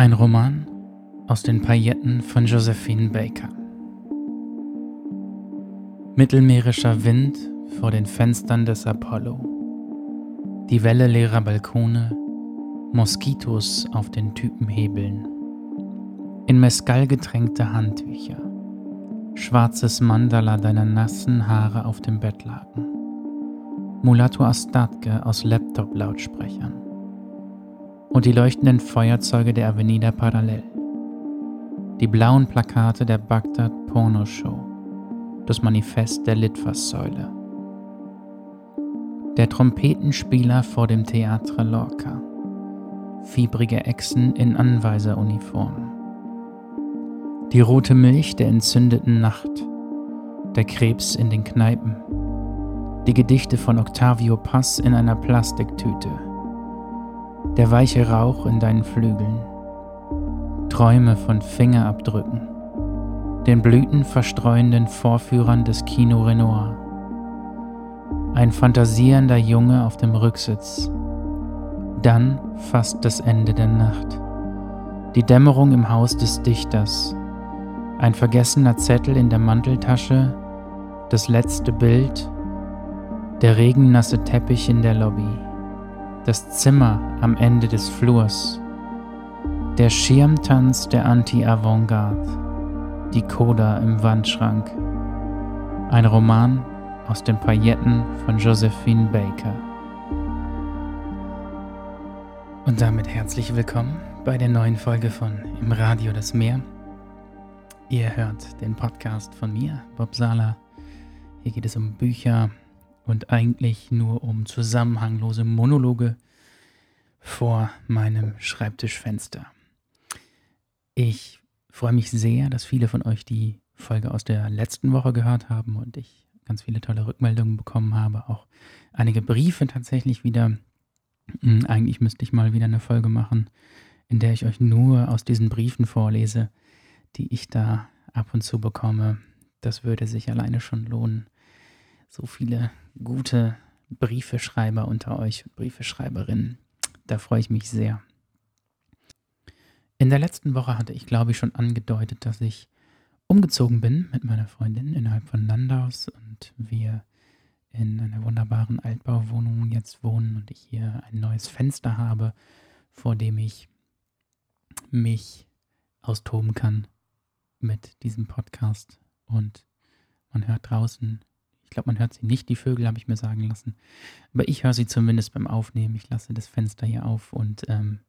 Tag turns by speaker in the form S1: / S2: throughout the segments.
S1: Ein Roman aus den Pailletten von Josephine Baker. Mittelmeerischer Wind vor den Fenstern des Apollo. Die Welle leerer Balkone, Moskitos auf den Typenhebeln. In Mescal getränkte Handtücher. Schwarzes Mandala deiner nassen Haare auf dem Bettlaken. Mulatto Astatke aus Laptop-Lautsprechern und die leuchtenden Feuerzeuge der Avenida Parallel. Die blauen Plakate der Bagdad Porno Show. Das Manifest der Litfaßsäule. Der Trompetenspieler vor dem Theatre Lorca. Fiebrige Echsen in Anweiseruniformen. Die rote Milch der entzündeten Nacht. Der Krebs in den Kneipen. Die Gedichte von Octavio Paz in einer Plastiktüte der weiche Rauch in deinen Flügeln, Träume von Fingerabdrücken, den blütenverstreuenden Vorführern des Kino Renoir, ein fantasierender Junge auf dem Rücksitz, dann fast das Ende der Nacht, die Dämmerung im Haus des Dichters, ein vergessener Zettel in der Manteltasche, das letzte Bild, der regennasse Teppich in der Lobby das Zimmer am Ende des Flurs, der Schirmtanz der Anti-Avantgarde, die Coda im Wandschrank, ein Roman aus den Pailletten von Josephine Baker. Und damit herzlich willkommen bei der neuen Folge von Im Radio das Meer. Ihr hört den Podcast von mir, Bob Sala. Hier geht es um Bücher, und eigentlich nur um zusammenhanglose Monologe vor meinem Schreibtischfenster. Ich freue mich sehr, dass viele von euch die Folge aus der letzten Woche gehört haben und ich ganz viele tolle Rückmeldungen bekommen habe, auch einige Briefe tatsächlich wieder. Hm, eigentlich müsste ich mal wieder eine Folge machen, in der ich euch nur aus diesen Briefen vorlese, die ich da ab und zu bekomme. Das würde sich alleine schon lohnen so viele gute Briefeschreiber unter euch, Briefeschreiberinnen. Da freue ich mich sehr. In der letzten Woche hatte ich, glaube ich, schon angedeutet, dass ich umgezogen bin mit meiner Freundin innerhalb von Landaus und wir in einer wunderbaren Altbauwohnung jetzt wohnen und ich hier ein neues Fenster habe, vor dem ich mich austoben kann mit diesem Podcast und man hört draußen ich glaube, man hört sie nicht, die Vögel, habe ich mir sagen lassen. Aber ich höre sie zumindest beim Aufnehmen. Ich lasse das Fenster hier auf und ähm,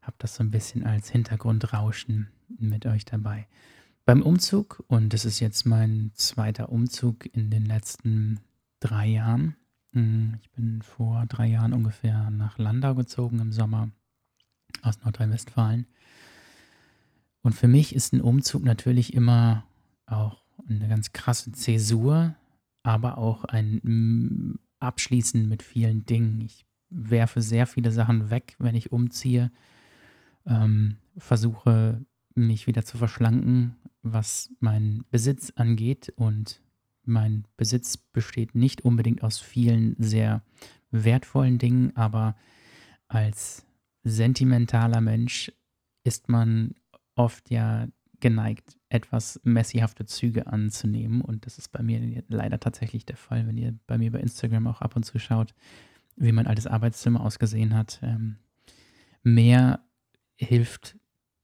S1: habe das so ein bisschen als Hintergrundrauschen mit euch dabei. Beim Umzug, und das ist jetzt mein zweiter Umzug in den letzten drei Jahren. Hm, ich bin vor drei Jahren ungefähr nach Landau gezogen im Sommer aus Nordrhein-Westfalen. Und für mich ist ein Umzug natürlich immer auch eine ganz krasse Zäsur, aber auch ein mm, Abschließen mit vielen Dingen. Ich werfe sehr viele Sachen weg, wenn ich umziehe, ähm, versuche mich wieder zu verschlanken, was meinen Besitz angeht. Und mein Besitz besteht nicht unbedingt aus vielen sehr wertvollen Dingen, aber als sentimentaler Mensch ist man oft ja geneigt, etwas messihafte Züge anzunehmen. Und das ist bei mir leider tatsächlich der Fall, wenn ihr bei mir bei Instagram auch ab und zu schaut, wie mein altes Arbeitszimmer ausgesehen hat. Ähm, mehr hilft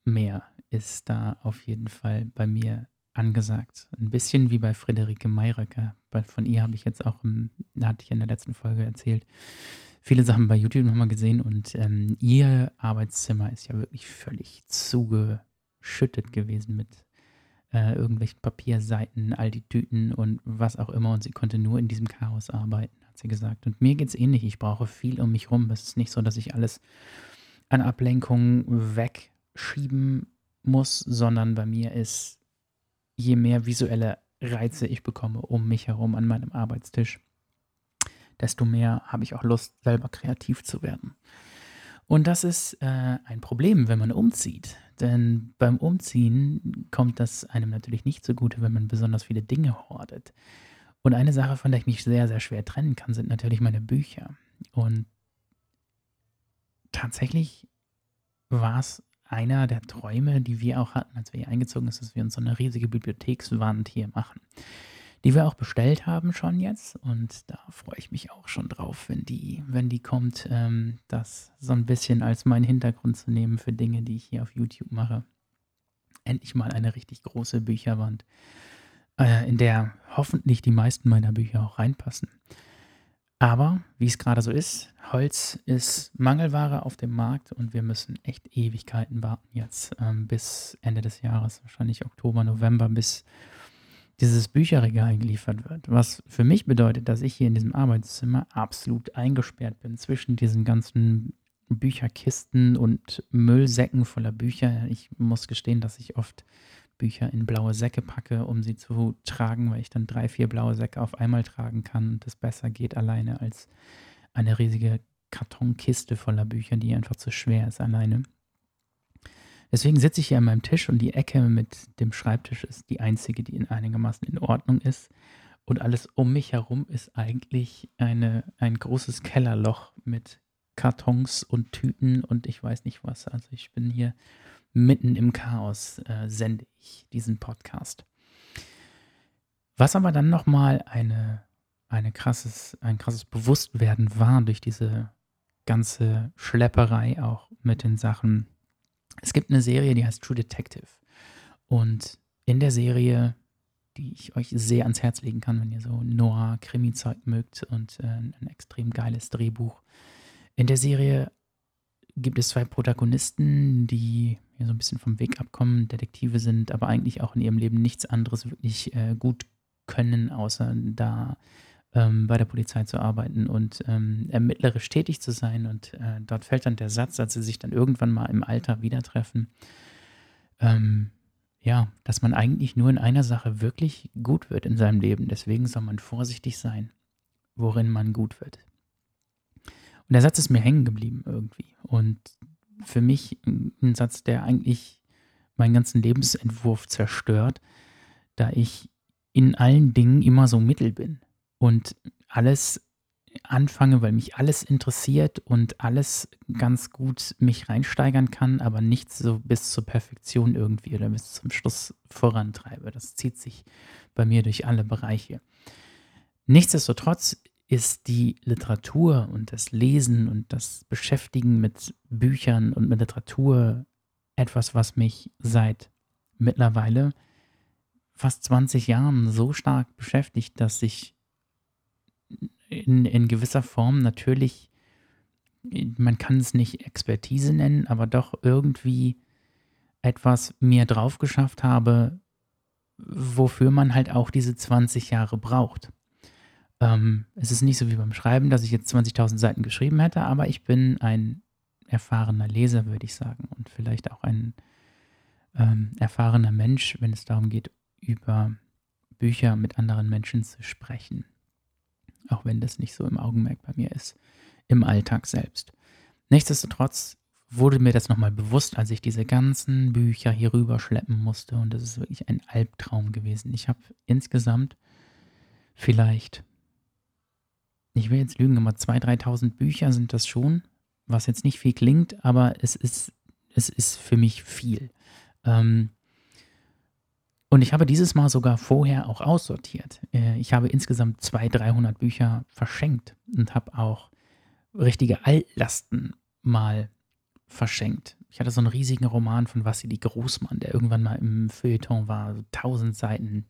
S1: mehr, ist da auf jeden Fall bei mir angesagt. Ein bisschen wie bei Friederike Mayröcker. Von ihr habe ich jetzt auch, im, hatte ich in der letzten Folge erzählt, viele Sachen bei YouTube nochmal gesehen und ähm, ihr Arbeitszimmer ist ja wirklich völlig zuge überschüttet gewesen mit äh, irgendwelchen Papierseiten, all die Tüten und was auch immer. Und sie konnte nur in diesem Chaos arbeiten, hat sie gesagt. Und mir geht es ähnlich. Ich brauche viel um mich rum. Es ist nicht so, dass ich alles an Ablenkungen wegschieben muss, sondern bei mir ist, je mehr visuelle Reize ich bekomme um mich herum an meinem Arbeitstisch, desto mehr habe ich auch Lust, selber kreativ zu werden. Und das ist äh, ein Problem, wenn man umzieht. Denn beim Umziehen kommt das einem natürlich nicht zugute, wenn man besonders viele Dinge hortet. Und eine Sache, von der ich mich sehr, sehr schwer trennen kann, sind natürlich meine Bücher. Und tatsächlich war es einer der Träume, die wir auch hatten, als wir hier eingezogen sind, dass wir uns so eine riesige Bibliothekswand hier machen. Die wir auch bestellt haben schon jetzt. Und da freue ich mich auch schon drauf, wenn die, wenn die kommt, ähm, das so ein bisschen als meinen Hintergrund zu nehmen für Dinge, die ich hier auf YouTube mache. Endlich mal eine richtig große Bücherwand, äh, in der hoffentlich die meisten meiner Bücher auch reinpassen. Aber wie es gerade so ist, Holz ist Mangelware auf dem Markt und wir müssen echt Ewigkeiten warten jetzt ähm, bis Ende des Jahres, wahrscheinlich Oktober, November, bis dieses Bücherregal geliefert wird. Was für mich bedeutet, dass ich hier in diesem Arbeitszimmer absolut eingesperrt bin zwischen diesen ganzen Bücherkisten und Müllsäcken voller Bücher. Ich muss gestehen, dass ich oft Bücher in blaue Säcke packe, um sie zu tragen, weil ich dann drei, vier blaue Säcke auf einmal tragen kann und das besser geht alleine als eine riesige Kartonkiste voller Bücher, die einfach zu schwer ist alleine. Deswegen sitze ich hier an meinem Tisch und die Ecke mit dem Schreibtisch ist die einzige, die in einigermaßen in Ordnung ist. Und alles um mich herum ist eigentlich eine, ein großes Kellerloch mit Kartons und Tüten und ich weiß nicht was. Also ich bin hier mitten im Chaos äh, sende ich diesen Podcast. Was aber dann nochmal eine, eine krasses, ein krasses Bewusstwerden war durch diese ganze Schlepperei auch mit den Sachen. Es gibt eine Serie, die heißt True Detective. Und in der Serie, die ich euch sehr ans Herz legen kann, wenn ihr so Noir-Krimi-Zeug mögt und äh, ein extrem geiles Drehbuch. In der Serie gibt es zwei Protagonisten, die ja so ein bisschen vom Weg abkommen, Detektive sind, aber eigentlich auch in ihrem Leben nichts anderes wirklich äh, gut können, außer da ähm, bei der Polizei zu arbeiten und ähm, ermittlerisch tätig zu sein. Und äh, dort fällt dann der Satz, als sie sich dann irgendwann mal im Alter wieder treffen, ähm, ja, dass man eigentlich nur in einer Sache wirklich gut wird in seinem Leben. Deswegen soll man vorsichtig sein, worin man gut wird. Und der Satz ist mir hängen geblieben irgendwie. Und für mich ein Satz, der eigentlich meinen ganzen Lebensentwurf zerstört, da ich in allen Dingen immer so mittel bin und alles anfange, weil mich alles interessiert und alles ganz gut mich reinsteigern kann, aber nicht so bis zur Perfektion irgendwie oder bis zum Schluss vorantreibe. Das zieht sich bei mir durch alle Bereiche. Nichtsdestotrotz ist die Literatur und das Lesen und das Beschäftigen mit Büchern und mit Literatur etwas, was mich seit mittlerweile fast 20 Jahren so stark beschäftigt, dass ich in, in gewisser Form natürlich, man kann es nicht Expertise nennen, aber doch irgendwie etwas mir drauf geschafft habe, wofür man halt auch diese 20 Jahre braucht. Ähm, es ist nicht so wie beim Schreiben, dass ich jetzt 20.000 Seiten geschrieben hätte, aber ich bin ein erfahrener Leser, würde ich sagen. Und vielleicht auch ein ähm, erfahrener Mensch, wenn es darum geht, über Bücher mit anderen Menschen zu sprechen. Auch wenn das nicht so im Augenmerk bei mir ist, im Alltag selbst. Nichtsdestotrotz wurde mir das nochmal bewusst, als ich diese ganzen Bücher hier rüber schleppen musste. Und das ist wirklich ein Albtraum gewesen. Ich habe insgesamt vielleicht ich will jetzt lügen, aber 2.000, 3.000 Bücher sind das schon, was jetzt nicht viel klingt, aber es ist, es ist für mich viel. Ähm, und ich habe dieses Mal sogar vorher auch aussortiert. Äh, ich habe insgesamt 200, 300 Bücher verschenkt und habe auch richtige Altlasten mal verschenkt. Ich hatte so einen riesigen Roman von Vassili Großmann, der irgendwann mal im Feuilleton war, so 1000 Seiten.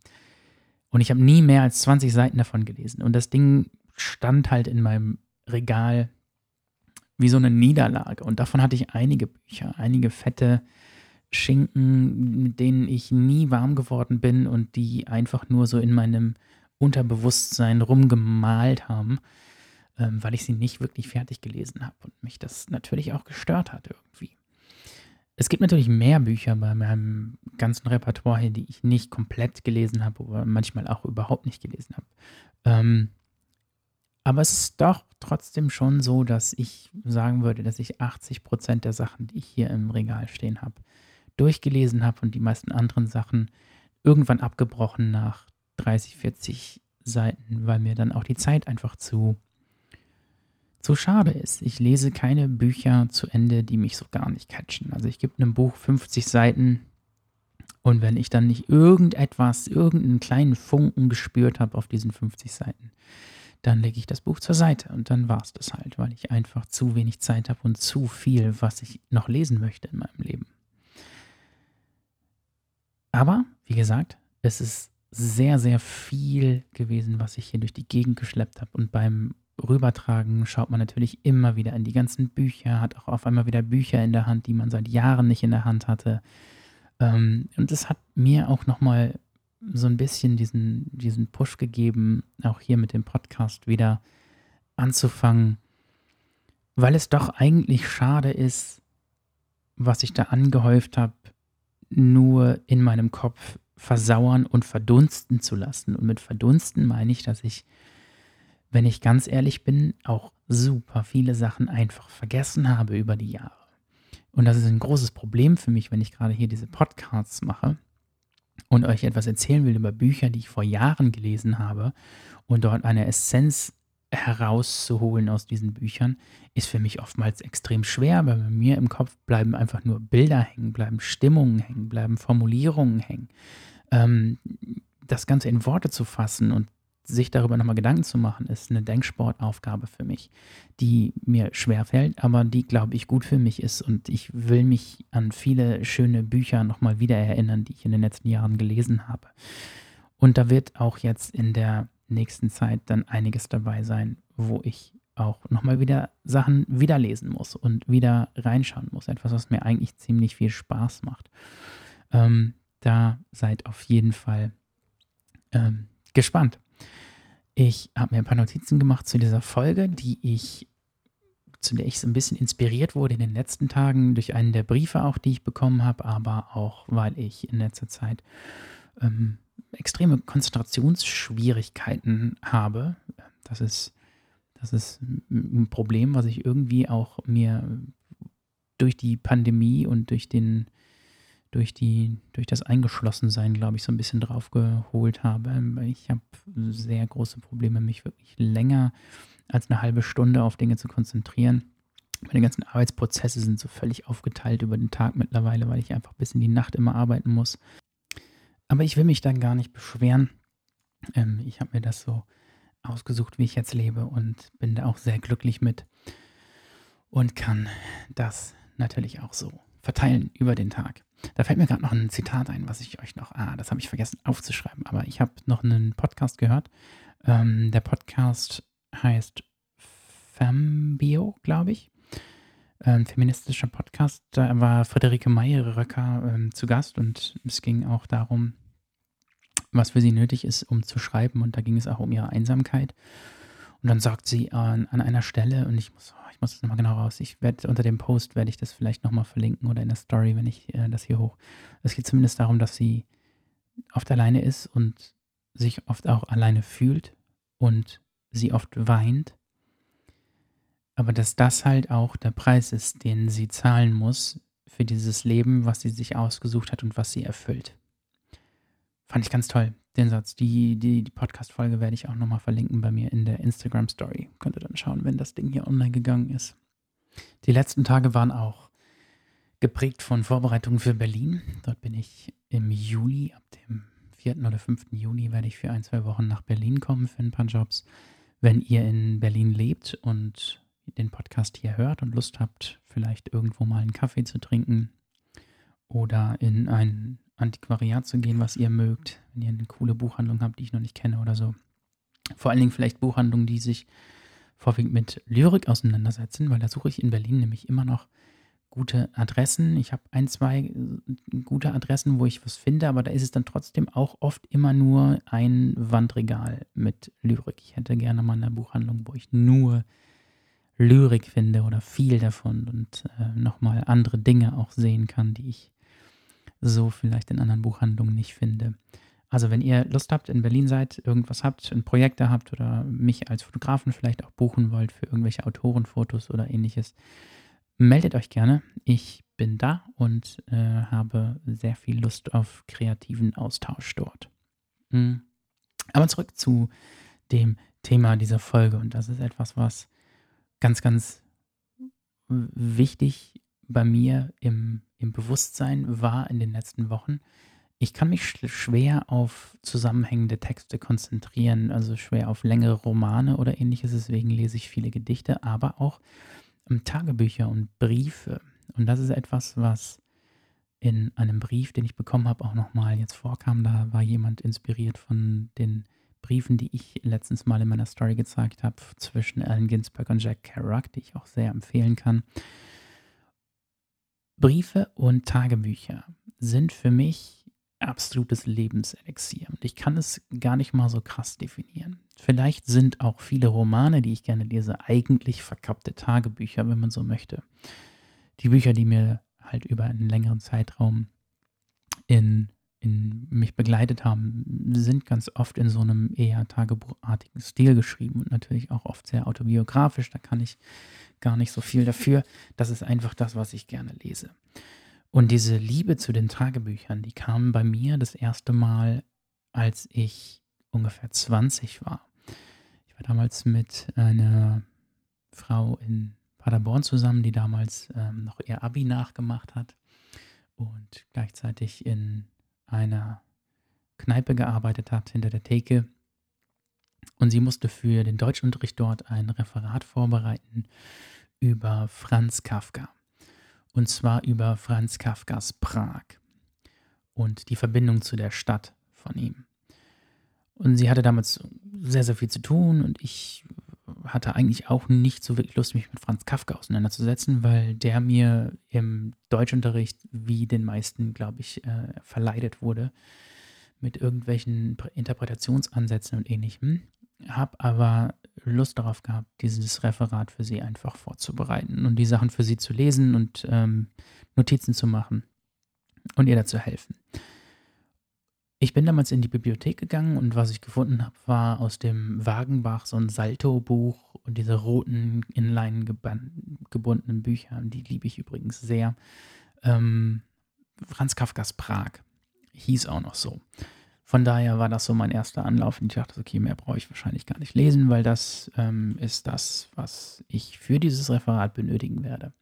S1: Und ich habe nie mehr als 20 Seiten davon gelesen. Und das Ding stand halt in meinem Regal wie so eine Niederlage. Und davon hatte ich einige Bücher, einige fette Schinken, mit denen ich nie warm geworden bin und die einfach nur so in meinem Unterbewusstsein rumgemalt haben, ähm, weil ich sie nicht wirklich fertig gelesen habe und mich das natürlich auch gestört hat irgendwie. Es gibt natürlich mehr Bücher bei meinem ganzen Repertoire hier, die ich nicht komplett gelesen habe oder manchmal auch überhaupt nicht gelesen habe. Ähm, aber es ist doch trotzdem schon so, dass ich sagen würde, dass ich 80 Prozent der Sachen, die ich hier im Regal stehen habe, durchgelesen habe und die meisten anderen Sachen irgendwann abgebrochen nach 30, 40 Seiten, weil mir dann auch die Zeit einfach zu, zu schade ist. Ich lese keine Bücher zu Ende, die mich so gar nicht catchen. Also ich gebe einem Buch 50 Seiten und wenn ich dann nicht irgendetwas, irgendeinen kleinen Funken gespürt habe auf diesen 50 Seiten, dann lege ich das Buch zur Seite und dann war es das halt, weil ich einfach zu wenig Zeit habe und zu viel, was ich noch lesen möchte in meinem Leben. Aber, wie gesagt, es ist sehr, sehr viel gewesen, was ich hier durch die Gegend geschleppt habe. Und beim Rübertragen schaut man natürlich immer wieder in die ganzen Bücher, hat auch auf einmal wieder Bücher in der Hand, die man seit Jahren nicht in der Hand hatte. Ähm, und es hat mir auch nochmal so ein bisschen diesen, diesen Push gegeben, auch hier mit dem Podcast wieder anzufangen, weil es doch eigentlich schade ist, was ich da angehäuft habe, nur in meinem Kopf versauern und verdunsten zu lassen. Und mit verdunsten meine ich, dass ich, wenn ich ganz ehrlich bin, auch super viele Sachen einfach vergessen habe über die Jahre. Und das ist ein großes Problem für mich, wenn ich gerade hier diese Podcasts mache und euch etwas erzählen will über Bücher, die ich vor Jahren gelesen habe und dort eine Essenz herauszuholen aus diesen Büchern, ist für mich oftmals extrem schwer, weil bei mir im Kopf bleiben einfach nur Bilder hängen, bleiben Stimmungen hängen, bleiben Formulierungen hängen. Ähm, das Ganze in Worte zu fassen und sich darüber nochmal Gedanken zu machen, ist eine Denksportaufgabe für mich, die mir schwerfällt, aber die, glaube ich, gut für mich ist. Und ich will mich an viele schöne Bücher nochmal wieder erinnern, die ich in den letzten Jahren gelesen habe. Und da wird auch jetzt in der nächsten Zeit dann einiges dabei sein, wo ich auch nochmal wieder Sachen wiederlesen muss und wieder reinschauen muss. Etwas, was mir eigentlich ziemlich viel Spaß macht. Ähm, da seid auf jeden Fall ähm, gespannt. Ich habe mir ein paar Notizen gemacht zu dieser Folge, die ich, zu der ich so ein bisschen inspiriert wurde in den letzten Tagen durch einen der Briefe auch, die ich bekommen habe, aber auch, weil ich in letzter Zeit ähm, extreme Konzentrationsschwierigkeiten habe. Das ist, das ist ein Problem, was ich irgendwie auch mir durch die Pandemie und durch den durch die durch das Eingeschlossensein, glaube ich, so ein bisschen drauf geholt habe. Ich habe sehr große Probleme, mich wirklich länger als eine halbe Stunde auf Dinge zu konzentrieren. Meine ganzen Arbeitsprozesse sind so völlig aufgeteilt über den Tag mittlerweile, weil ich einfach bis in die Nacht immer arbeiten muss. Aber ich will mich dann gar nicht beschweren. Ähm, ich habe mir das so ausgesucht, wie ich jetzt lebe und bin da auch sehr glücklich mit und kann das natürlich auch so verteilen über den Tag. Da fällt mir gerade noch ein Zitat ein, was ich euch noch, ah, das habe ich vergessen aufzuschreiben, aber ich habe noch einen Podcast gehört. Ähm, der Podcast heißt Fambio, glaube ich ein feministischer Podcast. Da war Friederike Meyer-Röcker ähm, zu Gast und es ging auch darum, was für sie nötig ist, um zu schreiben. Und da ging es auch um ihre Einsamkeit. Und dann sagt sie an, an einer Stelle, und ich muss, ich muss das nochmal genau raus, ich werde unter dem Post werde ich das vielleicht nochmal verlinken oder in der Story, wenn ich äh, das hier hoch. Es geht zumindest darum, dass sie oft alleine ist und sich oft auch alleine fühlt und sie oft weint aber dass das halt auch der Preis ist, den sie zahlen muss für dieses Leben, was sie sich ausgesucht hat und was sie erfüllt. Fand ich ganz toll, den Satz. Die, die, die Podcast-Folge werde ich auch nochmal verlinken bei mir in der Instagram-Story. Könnt ihr dann schauen, wenn das Ding hier online gegangen ist. Die letzten Tage waren auch geprägt von Vorbereitungen für Berlin. Dort bin ich im Juli, ab dem 4. oder 5. Juni werde ich für ein, zwei Wochen nach Berlin kommen für ein paar Jobs. Wenn ihr in Berlin lebt und den Podcast hier hört und Lust habt, vielleicht irgendwo mal einen Kaffee zu trinken oder in ein Antiquariat zu gehen, was ihr mögt, wenn ihr eine coole Buchhandlung habt, die ich noch nicht kenne oder so. Vor allen Dingen vielleicht Buchhandlungen, die sich vorwiegend mit Lyrik auseinandersetzen, weil da suche ich in Berlin nämlich immer noch gute Adressen. Ich habe ein, zwei äh, gute Adressen, wo ich was finde, aber da ist es dann trotzdem auch oft immer nur ein Wandregal mit Lyrik. Ich hätte gerne mal eine Buchhandlung, wo ich nur Lyrik finde oder viel davon und äh, nochmal andere Dinge auch sehen kann, die ich so vielleicht in anderen Buchhandlungen nicht finde. Also wenn ihr Lust habt, in Berlin seid, irgendwas habt, ein Projekt da habt oder mich als Fotografen vielleicht auch buchen wollt für irgendwelche Autorenfotos oder ähnliches, meldet euch gerne. Ich bin da und äh, habe sehr viel Lust auf kreativen Austausch dort. Mhm. Aber zurück zu dem Thema dieser Folge und das ist etwas, was ganz, ganz wichtig bei mir im, im Bewusstsein war in den letzten Wochen, ich kann mich schwer auf zusammenhängende Texte konzentrieren, also schwer auf längere Romane oder ähnliches. Deswegen lese ich viele Gedichte, aber auch ähm, Tagebücher und Briefe. Und das ist etwas, was in einem Brief, den ich bekommen habe, auch nochmal jetzt vorkam. Da war jemand inspiriert von den Briefen, die ich letztens mal in meiner Story gezeigt habe, zwischen Allen Ginsberg und Jack Kerouac, die ich auch sehr empfehlen kann. Briefe und Tagebücher sind für mich absolutes Lebenselixier. Und ich kann es gar nicht mal so krass definieren. Vielleicht sind auch viele Romane, die ich gerne lese, eigentlich verkappte Tagebücher, wenn man so möchte. Die Bücher, die mir halt über einen längeren Zeitraum in, in mich begleitet haben, sind ganz oft in so einem eher tagebuchartigen Stil geschrieben und natürlich auch oft sehr autobiografisch. Da kann ich gar nicht so viel dafür. Das ist einfach das, was ich gerne lese. Und diese Liebe zu den Tagebüchern, die kam bei mir das erste Mal, als ich ungefähr 20 war. Ich war damals mit einer Frau in Paderborn zusammen, die damals ähm, noch ihr Abi nachgemacht hat und gleichzeitig in einer Kneipe gearbeitet hat, hinter der Theke. Und sie musste für den Deutschunterricht dort ein Referat vorbereiten über Franz Kafka. Und zwar über Franz Kafkas Prag und die Verbindung zu der Stadt von ihm. Und sie hatte damals sehr, sehr viel zu tun und ich hatte eigentlich auch nicht so wirklich Lust, mich mit Franz Kafka auseinanderzusetzen, weil der mir im Deutschunterricht, wie den meisten, glaube ich, äh, verleidet wurde, mit irgendwelchen Interpretationsansätzen und ähnlichem. Habe aber Lust darauf gehabt, dieses Referat für sie einfach vorzubereiten und die Sachen für sie zu lesen und ähm, Notizen zu machen und ihr dazu helfen. Ich bin damals in die Bibliothek gegangen und was ich gefunden habe, war aus dem Wagenbach so ein Salto-Buch und diese roten Inline gebundenen Bücher, die liebe ich übrigens sehr. Ähm, Franz Kafkas Prag hieß auch noch so. Von daher war das so mein erster Anlauf und ich dachte, okay, mehr brauche ich wahrscheinlich gar nicht lesen, weil das ähm, ist das, was ich für dieses Referat benötigen werde.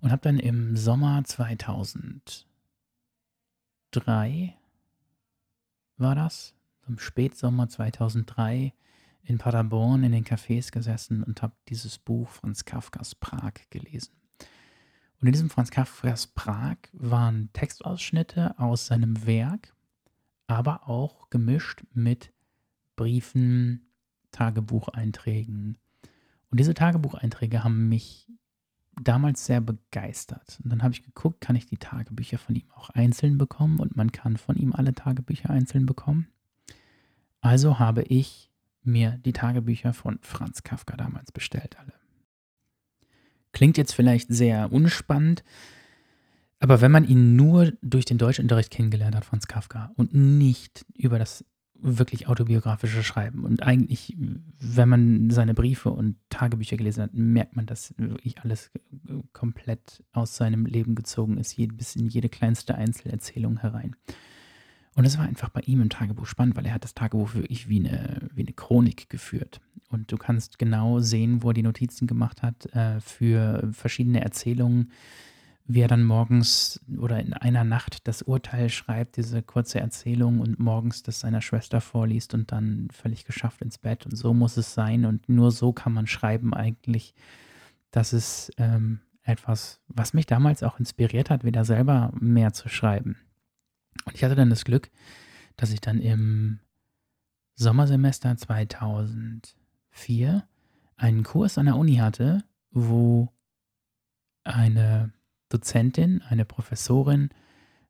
S1: Und habe dann im Sommer 2003, war das, im Spätsommer 2003 in Paderborn in den Cafés gesessen und habe dieses Buch Franz Kafkas Prag gelesen. Und in diesem Franz Kafkas Prag waren Textausschnitte aus seinem Werk aber auch gemischt mit Briefen, Tagebucheinträgen. Und diese Tagebucheinträge haben mich damals sehr begeistert. Und dann habe ich geguckt, kann ich die Tagebücher von ihm auch einzeln bekommen und man kann von ihm alle Tagebücher einzeln bekommen. Also habe ich mir die Tagebücher von Franz Kafka damals bestellt, alle. Klingt jetzt vielleicht sehr unspannend, aber wenn man ihn nur durch den Deutschunterricht kennengelernt hat, Franz Kafka, und nicht über das wirklich autobiografische Schreiben und eigentlich, wenn man seine Briefe und Tagebücher gelesen hat, merkt man, dass wirklich alles komplett aus seinem Leben gezogen ist, bis in jede kleinste Einzelerzählung herein. Und es war einfach bei ihm im Tagebuch spannend, weil er hat das Tagebuch wirklich wie eine, wie eine Chronik geführt. Und du kannst genau sehen, wo er die Notizen gemacht hat äh, für verschiedene Erzählungen, wie er dann morgens oder in einer Nacht das Urteil schreibt, diese kurze Erzählung und morgens das seiner Schwester vorliest und dann völlig geschafft ins Bett. Und so muss es sein und nur so kann man schreiben eigentlich. Das ist ähm, etwas, was mich damals auch inspiriert hat, wieder selber mehr zu schreiben. Und ich hatte dann das Glück, dass ich dann im Sommersemester 2004 einen Kurs an der Uni hatte, wo eine Dozentin, eine Professorin,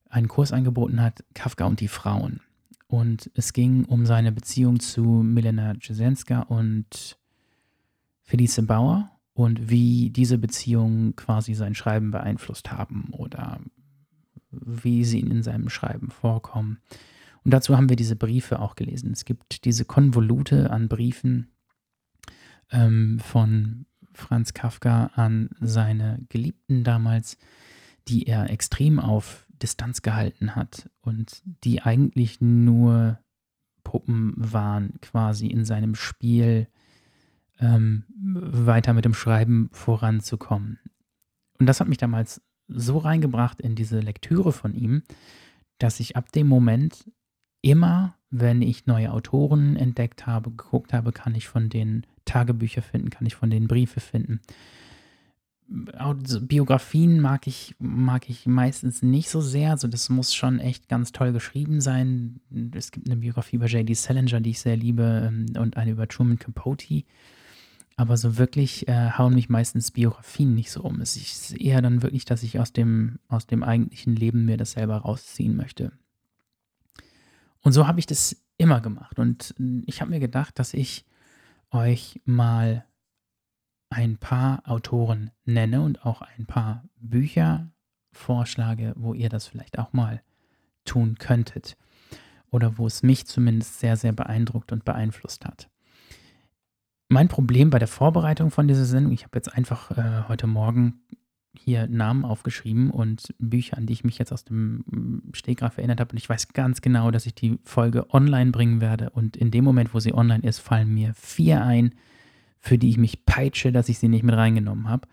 S1: einen Kurs angeboten hat, Kafka und die Frauen. Und es ging um seine Beziehung zu Milena Jasenska und Felice Bauer und wie diese Beziehungen quasi sein Schreiben beeinflusst haben oder wie sie in seinem Schreiben vorkommen. Und dazu haben wir diese Briefe auch gelesen. Es gibt diese Konvolute an Briefen ähm, von Franz Kafka an seine Geliebten damals, die er extrem auf Distanz gehalten hat und die eigentlich nur Puppen waren, quasi in seinem Spiel ähm, weiter mit dem Schreiben voranzukommen. Und das hat mich damals so reingebracht in diese Lektüre von ihm, dass ich ab dem Moment immer, wenn ich neue Autoren entdeckt habe, geguckt habe, kann ich von denen Tagebücher finden, kann ich von denen Briefe finden. Biografien mag ich, mag ich meistens nicht so sehr. Also das muss schon echt ganz toll geschrieben sein. Es gibt eine Biografie über J.D. Salinger, die ich sehr liebe, ähm, und eine über Truman Capote. Aber so wirklich äh, hauen mich meistens Biografien nicht so um. Es ist eher dann wirklich, dass ich aus dem, aus dem eigentlichen Leben mir das selber rausziehen möchte. Und so habe ich das immer gemacht. Und ich habe mir gedacht, dass ich euch mal ein paar Autoren nenne und auch ein paar Bücher vorschlage, wo ihr das vielleicht auch mal tun könntet. Oder wo es mich zumindest sehr, sehr beeindruckt und beeinflusst hat. Mein Problem bei der Vorbereitung von dieser Sendung, ich habe jetzt einfach äh, heute Morgen hier Namen aufgeschrieben und Bücher, an die ich mich jetzt aus dem mm, Stegreif erinnert habe. Und ich weiß ganz genau, dass ich die Folge online bringen werde. Und in dem Moment, wo sie online ist, fallen mir vier ein, für die ich mich peitsche, dass ich sie nicht mit reingenommen habe.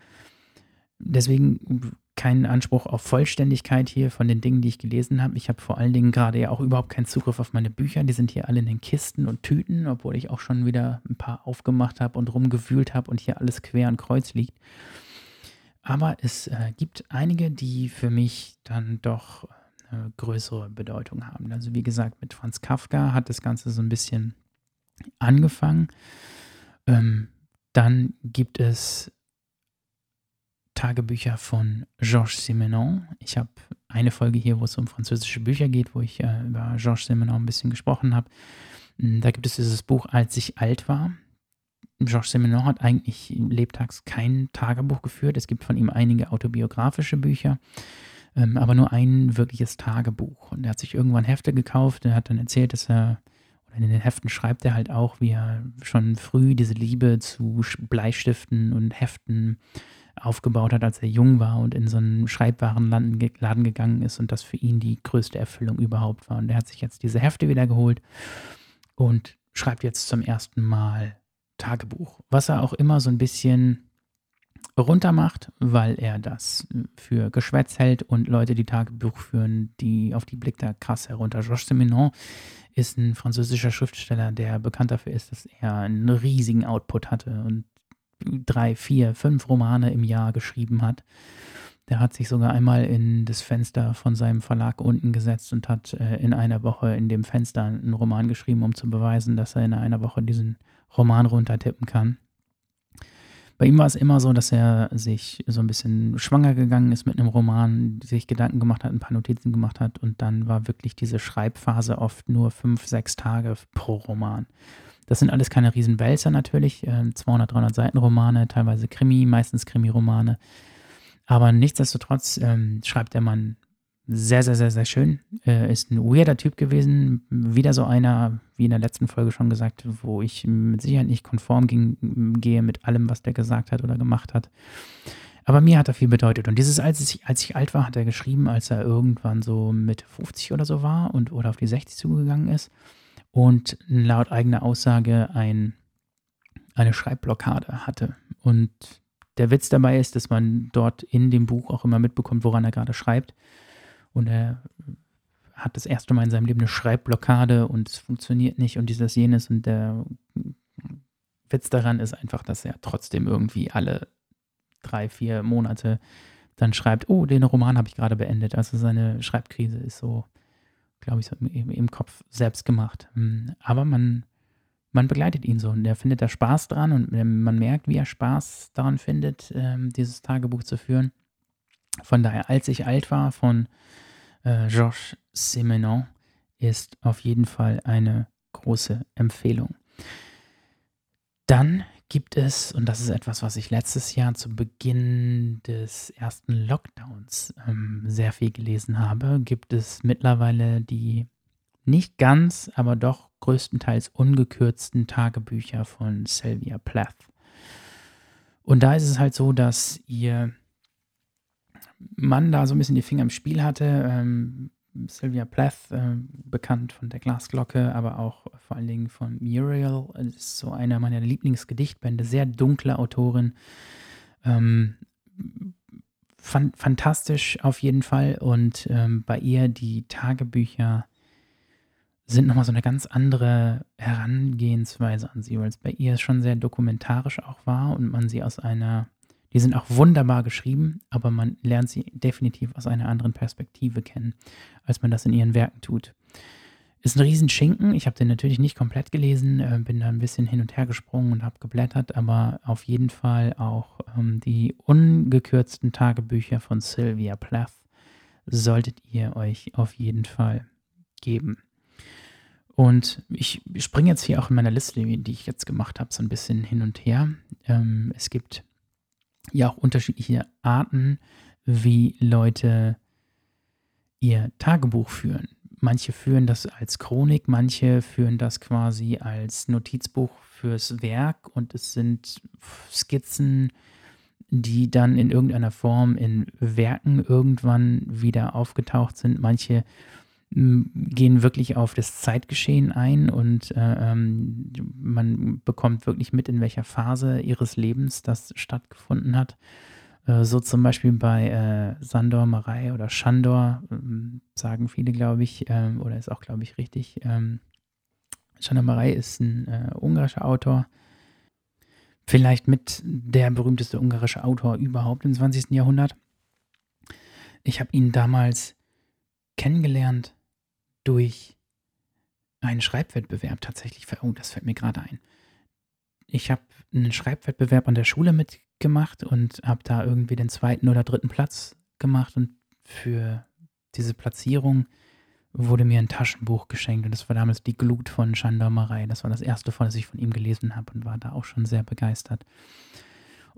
S1: Deswegen keinen Anspruch auf Vollständigkeit hier von den Dingen, die ich gelesen habe. Ich habe vor allen Dingen gerade ja auch überhaupt keinen Zugriff auf meine Bücher. Die sind hier alle in den Kisten und Tüten, obwohl ich auch schon wieder ein paar aufgemacht habe und rumgewühlt habe und hier alles quer und kreuz liegt. Aber es äh, gibt einige, die für mich dann doch eine größere Bedeutung haben. Also wie gesagt, mit Franz Kafka hat das Ganze so ein bisschen angefangen. Ähm, dann gibt es Tagebücher von Georges Simenon. Ich habe eine Folge hier, wo es um französische Bücher geht, wo ich äh, über Georges Simenon ein bisschen gesprochen habe. Hm, da gibt es dieses Buch Als ich alt war. Georges Simenon hat eigentlich lebtags kein Tagebuch geführt. Es gibt von ihm einige autobiografische Bücher, ähm, aber nur ein wirkliches Tagebuch. Und er hat sich irgendwann Hefte gekauft. Er hat dann erzählt, dass er, oder in den Heften schreibt er halt auch, wie er schon früh diese Liebe zu Bleistiften und Heften aufgebaut hat, als er jung war und in so einen Schreibwarenladen gegangen ist und das für ihn die größte Erfüllung überhaupt war. Und er hat sich jetzt diese Hefte wieder geholt und schreibt jetzt zum ersten Mal Tagebuch, was er auch immer so ein bisschen runter macht, weil er das für Geschwätz hält und Leute, die Tagebuch führen, die auf die blickt da krass herunter. Georges Simenon ist ein französischer Schriftsteller, der bekannt dafür ist, dass er einen riesigen Output hatte und drei, vier, fünf Romane im Jahr geschrieben hat. Der hat sich sogar einmal in das Fenster von seinem Verlag unten gesetzt und hat äh, in einer Woche in dem Fenster einen Roman geschrieben, um zu beweisen, dass er in einer Woche diesen Roman runtertippen kann. Bei ihm war es immer so, dass er sich so ein bisschen schwanger gegangen ist mit einem Roman, sich Gedanken gemacht hat, ein paar Notizen gemacht hat und dann war wirklich diese Schreibphase oft nur fünf, sechs Tage pro Roman. Das sind alles keine Riesenwälzer natürlich, 200, äh, 300 Seiten Romane, teilweise Krimi, meistens Krimi-Romane. Aber nichtsdestotrotz ähm, schreibt der Mann sehr, sehr, sehr, sehr schön. Äh, ist ein weirder Typ gewesen. Wieder so einer, wie in der letzten Folge schon gesagt, wo ich mit Sicherheit nicht konform ging, gehe mit allem, was der gesagt hat oder gemacht hat. Aber mir hat er viel bedeutet. Und dieses, als ich, als ich alt war, hat er geschrieben, als er irgendwann so Mitte 50 oder so war und oder auf die 60 zugegangen ist. Und laut eigener Aussage ein, eine Schreibblockade hatte. Und der Witz dabei ist, dass man dort in dem Buch auch immer mitbekommt, woran er gerade schreibt. Und er hat das erste Mal in seinem Leben eine Schreibblockade und es funktioniert nicht und dieses, jenes. Und der Witz daran ist einfach, dass er trotzdem irgendwie alle drei, vier Monate dann schreibt, oh, den Roman habe ich gerade beendet. Also seine Schreibkrise ist so, glaube ich, so im, im, Kopf selbst gemacht. Hm, aber man, man begleitet ihn so und er findet da Spaß dran und man merkt, wie er Spaß daran findet, ähm, dieses Tagebuch zu führen. Von daher, als ich alt war, von äh, Georges Simenon ist auf jeden Fall eine große Empfehlung. Dann gibt es, und das ist etwas, was ich letztes Jahr zu Beginn des ersten Lockdowns ähm, sehr viel gelesen habe, gibt es mittlerweile die nicht ganz, aber doch größtenteils ungekürzten Tagebücher von Sylvia Plath. Und da ist es halt so, dass ihr Mann da so ein bisschen die Finger im Spiel hatte. Ähm, Sylvia Plath, äh, bekannt von der Glasglocke, aber auch vor allen Dingen von Muriel. Ist so einer meiner Lieblingsgedichtbände, sehr dunkle Autorin. Ähm, fan fantastisch auf jeden Fall. Und ähm, bei ihr die Tagebücher sind nochmal so eine ganz andere Herangehensweise an sie, weil es bei ihr schon sehr dokumentarisch auch war und man sie aus einer, die sind auch wunderbar geschrieben, aber man lernt sie definitiv aus einer anderen Perspektive kennen, als man das in ihren Werken tut. Ist ein Riesenschinken. Ich habe den natürlich nicht komplett gelesen, äh, bin da ein bisschen hin und her gesprungen und habe geblättert, aber auf jeden Fall auch ähm, die ungekürzten Tagebücher von Sylvia Plath solltet ihr euch auf jeden Fall geben. Und ich springe jetzt hier auch in meiner Liste, die ich jetzt gemacht habe, so ein bisschen hin und her. Ähm, es gibt ja auch unterschiedliche Arten, wie Leute ihr Tagebuch führen. Manche führen das als Chronik, manche führen das quasi als Notizbuch fürs Werk und es sind Skizzen, die dann in irgendeiner Form in Werken irgendwann wieder aufgetaucht sind. Manche gehen wirklich auf das Zeitgeschehen ein und äh, ähm, man bekommt wirklich mit, in welcher Phase ihres Lebens das stattgefunden hat. Äh, so zum Beispiel bei äh, Sandor Marei oder Shandor, ähm, sagen viele, glaube ich, ähm, oder ist auch, glaube ich, richtig. Shandor Marei ist ein äh, ungarischer Autor, vielleicht mit der berühmteste ungarische Autor überhaupt im 20. Jahrhundert. Ich habe ihn damals kennengelernt durch einen Schreibwettbewerb tatsächlich. Oh, das fällt mir gerade ein. Ich habe einen Schreibwettbewerb an der Schule mit gemacht und habe da irgendwie den zweiten oder dritten Platz gemacht und für diese Platzierung wurde mir ein Taschenbuch geschenkt und das war damals die Glut von Gendarmerei. Das war das erste, das ich von ihm gelesen habe und war da auch schon sehr begeistert.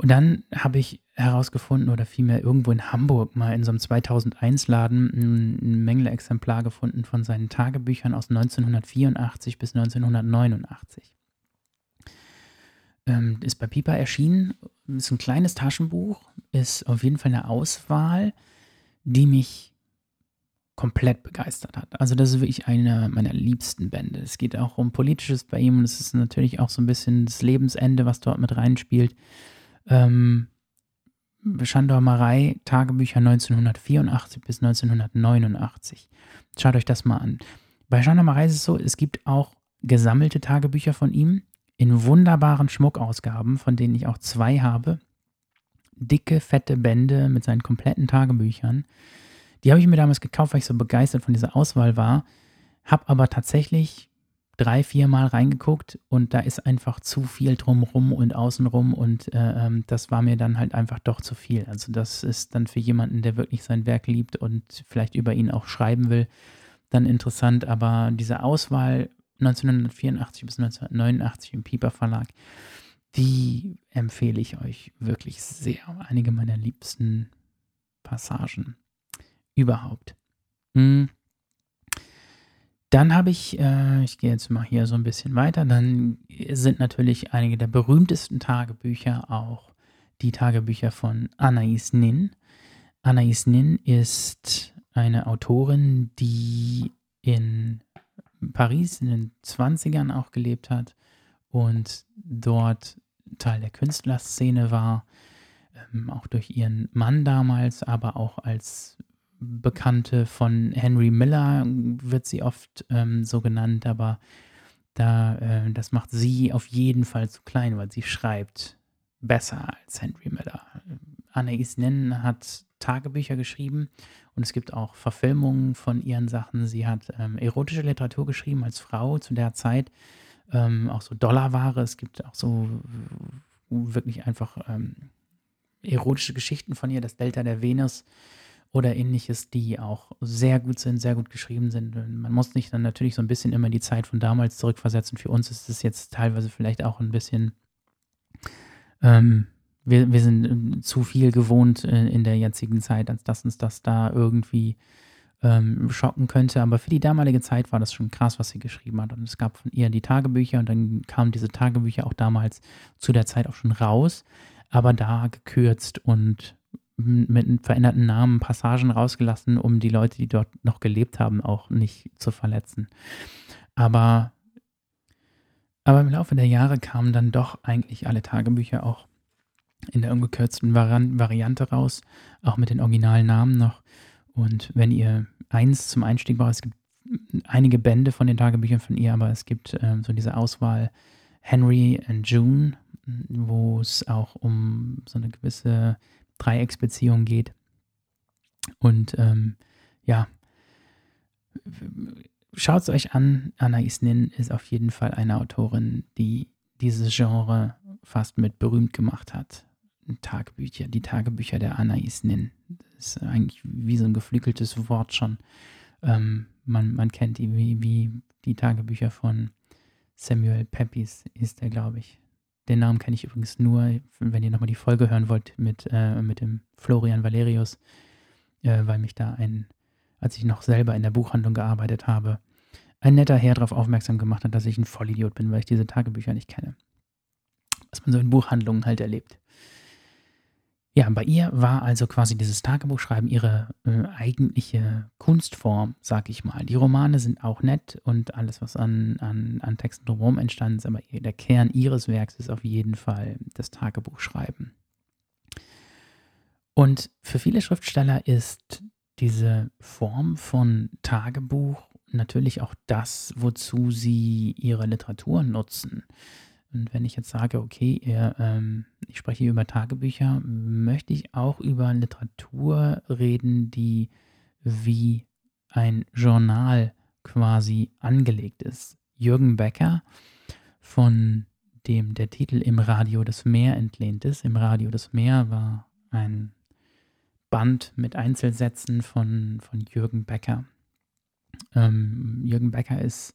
S1: Und dann habe ich herausgefunden oder vielmehr irgendwo in Hamburg mal in so einem 2001-Laden ein, Mengele-Exemplar gefunden von seinen Tagebüchern aus 1984 bis 1989 ähm, ist bei Pipa erschienen. Ist ein kleines Taschenbuch, ist auf jeden Fall eine Auswahl, die mich komplett begeistert hat. Also das ist wirklich einer meiner liebsten Bände. Es geht auch um Politisches bei ihm und es ist natürlich auch so ein bisschen das Lebensende, was dort mit reinspielt. Ähm, Schandormerei, Tagebücher 1984 bis 1989. Schaut euch das mal an. Bei Schandormerei ist es so, es gibt auch gesammelte Tagebücher von ihm, in wunderbaren Schmuckausgaben, von denen ich auch zwei habe. Dicke, fette Bände mit seinen kompletten Tagebüchern. Die habe ich mir damals gekauft, weil ich so begeistert von dieser Auswahl war. Habe aber tatsächlich drei, vier Mal reingeguckt und da ist einfach zu viel drumrum und außenrum und äh, ähm, das war mir dann halt einfach doch zu viel. Also das ist dann für jemanden, der wirklich sein Werk liebt und vielleicht über ihn auch schreiben will, dann interessant. Aber diese Auswahl 1984 bis 1989 im Pieper Verlag. Die empfehle ich euch wirklich sehr. Einige meiner liebsten Passagen überhaupt. Hm. Dann habe ich, äh, ich gehe jetzt mal hier so ein bisschen weiter, dann sind natürlich einige der berühmtesten Tagebücher auch die Tagebücher von Anais Nin. Anais Nin ist eine Autorin, die in Paris in den 20ern auch gelebt hat und dort Teil der Künstlerszene war, ähm, auch durch ihren Mann damals, aber auch als Bekannte von Henry Miller wird sie oft ähm, so genannt, aber da, äh, das macht sie auf jeden Fall zu klein, weil sie schreibt besser als Henry Miller. Anais Nin hat Tagebücher geschrieben und es gibt auch Verfilmungen von ihren Sachen. Sie hat ähm, erotische Literatur geschrieben als Frau zu der Zeit, ähm, auch so Dollarware. Es gibt auch so wirklich einfach ähm, erotische Geschichten von ihr, das Delta der Venus oder ähnliches, die auch sehr gut sind, sehr gut geschrieben sind. Man muss nicht dann natürlich so ein bisschen immer die Zeit von damals zurückversetzen. Für uns ist es jetzt teilweise vielleicht auch ein bisschen ähm, wir, wir sind ähm, zu viel gewohnt in, in der jetzigen Zeit, als dass uns das da irgendwie ähm, schocken könnte. Aber für die damalige Zeit war das schon krass, was sie geschrieben hat. Und es gab von ihr die Tagebücher und dann kamen diese Tagebücher auch damals zu der Zeit auch schon raus, aber da gekürzt und mit veränderten Namen Passagen rausgelassen, um die Leute, die dort noch gelebt haben, auch nicht zu verletzen. Aber Aber im Laufe der Jahre kamen dann doch eigentlich alle Tagebücher auch in der ungekürzten Variante raus, auch mit den originalen Namen noch. Und wenn ihr eins zum Einstieg braucht, es gibt einige Bände von den Tagebüchern von ihr, aber es gibt äh, so diese Auswahl Henry and June, wo es auch um so eine gewisse Dreiecksbeziehung geht. Und ähm, ja, schaut es euch an. Anais Nin ist auf jeden Fall eine Autorin, die dieses Genre fast mit berühmt gemacht hat. Tagebücher, die Tagebücher der Anais Nin. Das ist eigentlich wie so ein geflügeltes Wort schon. Ähm, man, man kennt die wie, wie die Tagebücher von Samuel Pepys, ist er, glaube ich. Den Namen kenne ich übrigens nur, wenn ihr nochmal die Folge hören wollt mit, äh, mit dem Florian Valerius, äh, weil mich da ein, als ich noch selber in der Buchhandlung gearbeitet habe, ein netter Herr darauf aufmerksam gemacht hat, dass ich ein Vollidiot bin, weil ich diese Tagebücher nicht kenne. Was man so in Buchhandlungen halt erlebt. Ja, bei ihr war also quasi dieses Tagebuchschreiben ihre äh, eigentliche Kunstform, sag ich mal. Die Romane sind auch nett und alles, was an, an, an Texten drumherum entstanden ist, aber der Kern ihres Werks ist auf jeden Fall das Tagebuchschreiben. Und für viele Schriftsteller ist diese Form von Tagebuch natürlich auch das, wozu sie ihre Literatur nutzen. Und wenn ich jetzt sage, okay, ihr, ähm, ich spreche hier über Tagebücher, möchte ich auch über Literatur reden, die wie ein Journal quasi angelegt ist. Jürgen Becker, von dem der Titel Im Radio das Meer entlehnt ist. Im Radio das Meer war ein Band mit Einzelsätzen von, von Jürgen Becker. Ähm, Jürgen Becker ist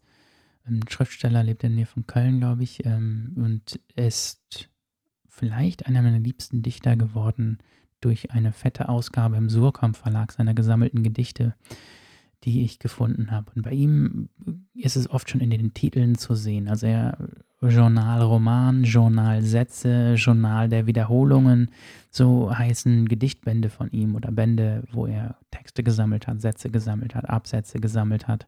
S1: ein Schriftsteller, lebt in der Nähe von Köln, glaube ich, ähm, und ist vielleicht einer meiner liebsten Dichter geworden durch eine fette Ausgabe im Surkamp Verlag seiner gesammelten Gedichte, die ich gefunden habe. Und bei ihm ist es oft schon in den Titeln zu sehen. Also er Journalroman, Journalsätze, Journal der Wiederholungen, so heißen Gedichtbände von ihm oder Bände, wo er Texte gesammelt hat, Sätze gesammelt hat, Absätze gesammelt hat.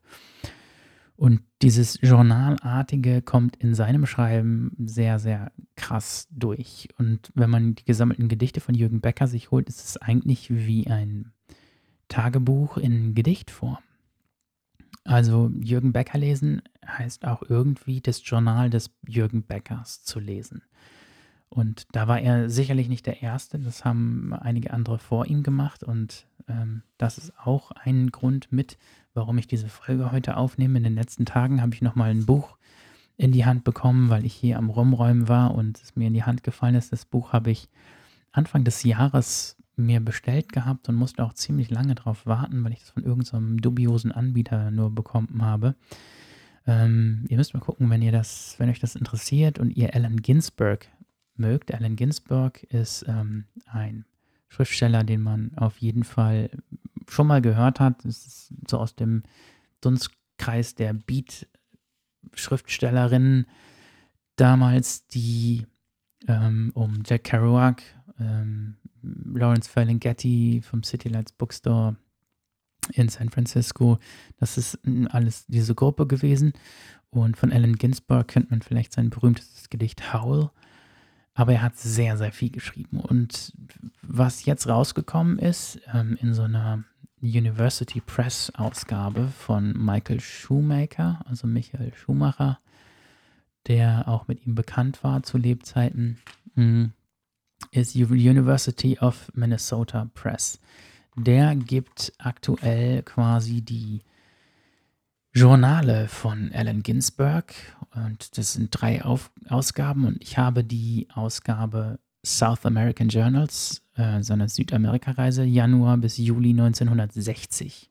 S1: Und dieses Journalartige kommt in seinem Schreiben sehr, sehr krass durch. Und wenn man die gesammelten Gedichte von Jürgen Becker sich holt, ist es eigentlich wie ein Tagebuch in Gedichtform. Also Jürgen Becker lesen heißt auch irgendwie das Journal des Jürgen Beckers zu lesen. Und da war er sicherlich nicht der Erste, das haben einige andere vor ihm gemacht und ähm, das ist auch ein Grund mit, warum ich diese Folge heute aufnehme. In den letzten Tagen habe ich nochmal ein Buch in die Hand bekommen, weil ich hier am Rumräumen war und es mir in die Hand gefallen ist. Das Buch habe ich Anfang des Jahres mir bestellt gehabt und musste auch ziemlich lange darauf warten, weil ich das von irgendeinem so dubiosen Anbieter nur bekommen habe. Ähm, ihr müsst mal gucken, wenn ihr das, wenn euch das interessiert und ihr Allen Ginsberg mögt. Allen Ginsberg ist ähm, ein Schriftsteller, den man auf jeden Fall schon mal gehört hat. Das ist so aus dem Dunstkreis der Beat-Schriftstellerinnen damals, die ähm, um Jack Kerouac, ähm, Lawrence Ferlinghetti vom City Lights Bookstore in San Francisco, das ist alles diese Gruppe gewesen. Und von Allen Ginsberg kennt man vielleicht sein berühmtestes Gedicht Howl. Aber er hat sehr, sehr viel geschrieben. Und was jetzt rausgekommen ist, ähm, in so einer University Press Ausgabe von Michael Schumacher, also Michael Schumacher, der auch mit ihm bekannt war zu Lebzeiten, mm, ist University of Minnesota Press. Der gibt aktuell quasi die Journale von Allen Ginsberg und das sind drei Auf Ausgaben und ich habe die Ausgabe South American Journals, äh, seiner Südamerika-Reise, Januar bis Juli 1960,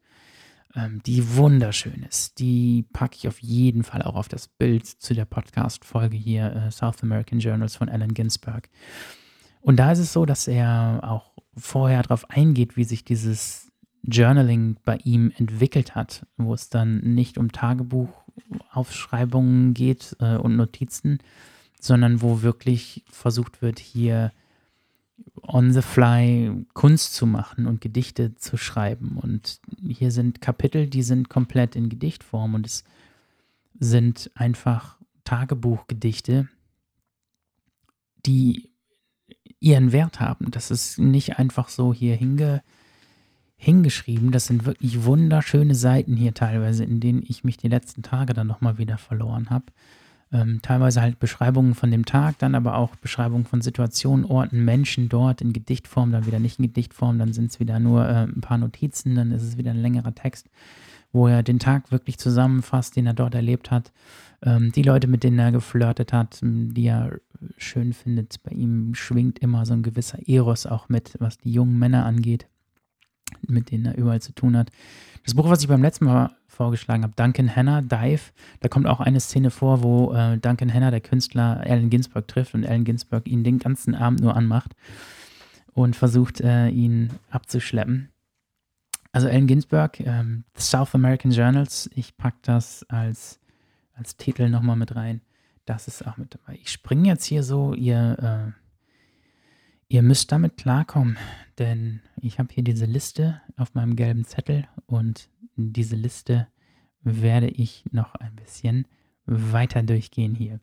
S1: ähm, die wunderschön ist. Die packe ich auf jeden Fall auch auf das Bild zu der Podcast-Folge hier, äh, South American Journals von Allen Ginsberg. Und da ist es so, dass er auch vorher darauf eingeht, wie sich dieses Journaling bei ihm entwickelt hat, wo es dann nicht um Tagebuchaufschreibungen geht äh, und Notizen, sondern wo wirklich versucht wird, hier on the fly Kunst zu machen und Gedichte zu schreiben. Und hier sind Kapitel, die sind komplett in Gedichtform und es sind einfach Tagebuchgedichte, die ihren Wert haben. Das ist nicht einfach so hier hinge, hingeschrieben. Das sind wirklich wunderschöne Seiten hier teilweise, in denen ich mich die letzten Tage dann nochmal wieder verloren habe. Ähm, teilweise halt Beschreibungen von dem Tag, dann aber auch Beschreibungen von Situationen, Orten, Menschen dort in Gedichtform, dann wieder nicht in Gedichtform, dann sind es wieder nur äh, ein paar Notizen, dann ist es wieder ein längerer Text, wo er den Tag wirklich zusammenfasst, den er dort erlebt hat. Ähm, die Leute, mit denen er geflirtet hat, die er schön findet. Bei ihm schwingt immer so ein gewisser Eros auch mit, was die jungen Männer angeht, mit denen er überall zu tun hat. Das Buch, was ich beim letzten Mal vorgeschlagen habe, Duncan Hanna, Dive, da kommt auch eine Szene vor, wo äh, Duncan Hanna, der Künstler, Allen Ginsberg trifft und Allen Ginsberg ihn den ganzen Abend nur anmacht und versucht, äh, ihn abzuschleppen. Also Allen Ginsberg, ähm, The South American Journals, ich packe das als, als Titel nochmal mit rein. Das ist auch mit dabei. Ich springe jetzt hier so, ihr, äh, ihr müsst damit klarkommen, denn ich habe hier diese Liste auf meinem gelben Zettel und diese Liste werde ich noch ein bisschen weiter durchgehen hier.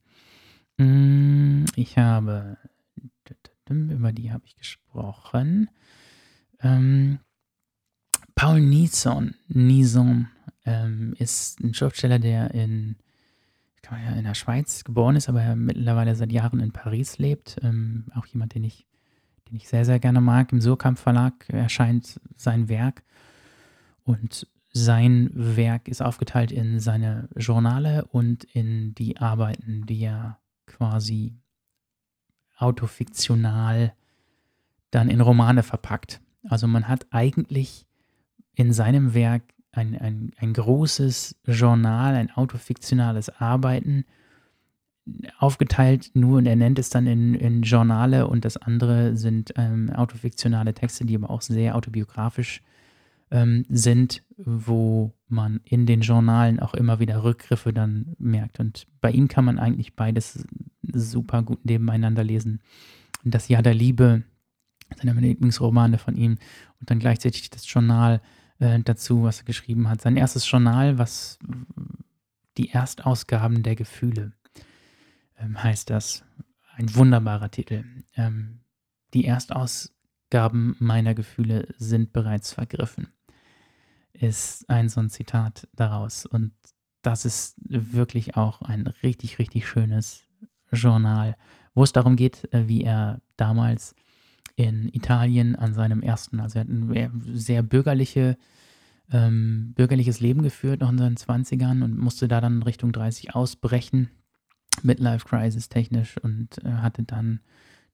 S1: Mm, ich habe, über die habe ich gesprochen. Ähm, Paul Nison, Nison ähm, ist ein Schriftsteller, der in, in der Schweiz geboren ist, aber mittlerweile seit Jahren in Paris lebt. Ähm, auch jemand, den ich den ich sehr, sehr gerne mag. Im Surkamp Verlag erscheint sein Werk und sein Werk ist aufgeteilt in seine Journale und in die Arbeiten, die er quasi autofiktional dann in Romane verpackt. Also man hat eigentlich in seinem Werk ein, ein, ein großes Journal, ein autofiktionales Arbeiten, aufgeteilt nur und er nennt es dann in, in Journale und das andere sind ähm, autofiktionale Texte, die aber auch sehr autobiografisch ähm, sind, wo man in den Journalen auch immer wieder Rückgriffe dann merkt. Und bei ihm kann man eigentlich beides super gut nebeneinander lesen. Das Jahr der Liebe, sind meine Lieblingsromane von ihm und dann gleichzeitig das Journal äh, dazu, was er geschrieben hat. Sein erstes Journal, was die Erstausgaben der Gefühle heißt das. Ein wunderbarer Titel. Ähm, die Erstausgaben meiner Gefühle sind bereits vergriffen. Ist ein so ein Zitat daraus. Und das ist wirklich auch ein richtig, richtig schönes Journal, wo es darum geht, äh, wie er damals in Italien an seinem ersten, also er hat ein sehr bürgerliche, ähm, bürgerliches Leben geführt, noch in seinen 20ern und musste da dann Richtung 30 ausbrechen Midlife Crisis technisch und äh, hatte dann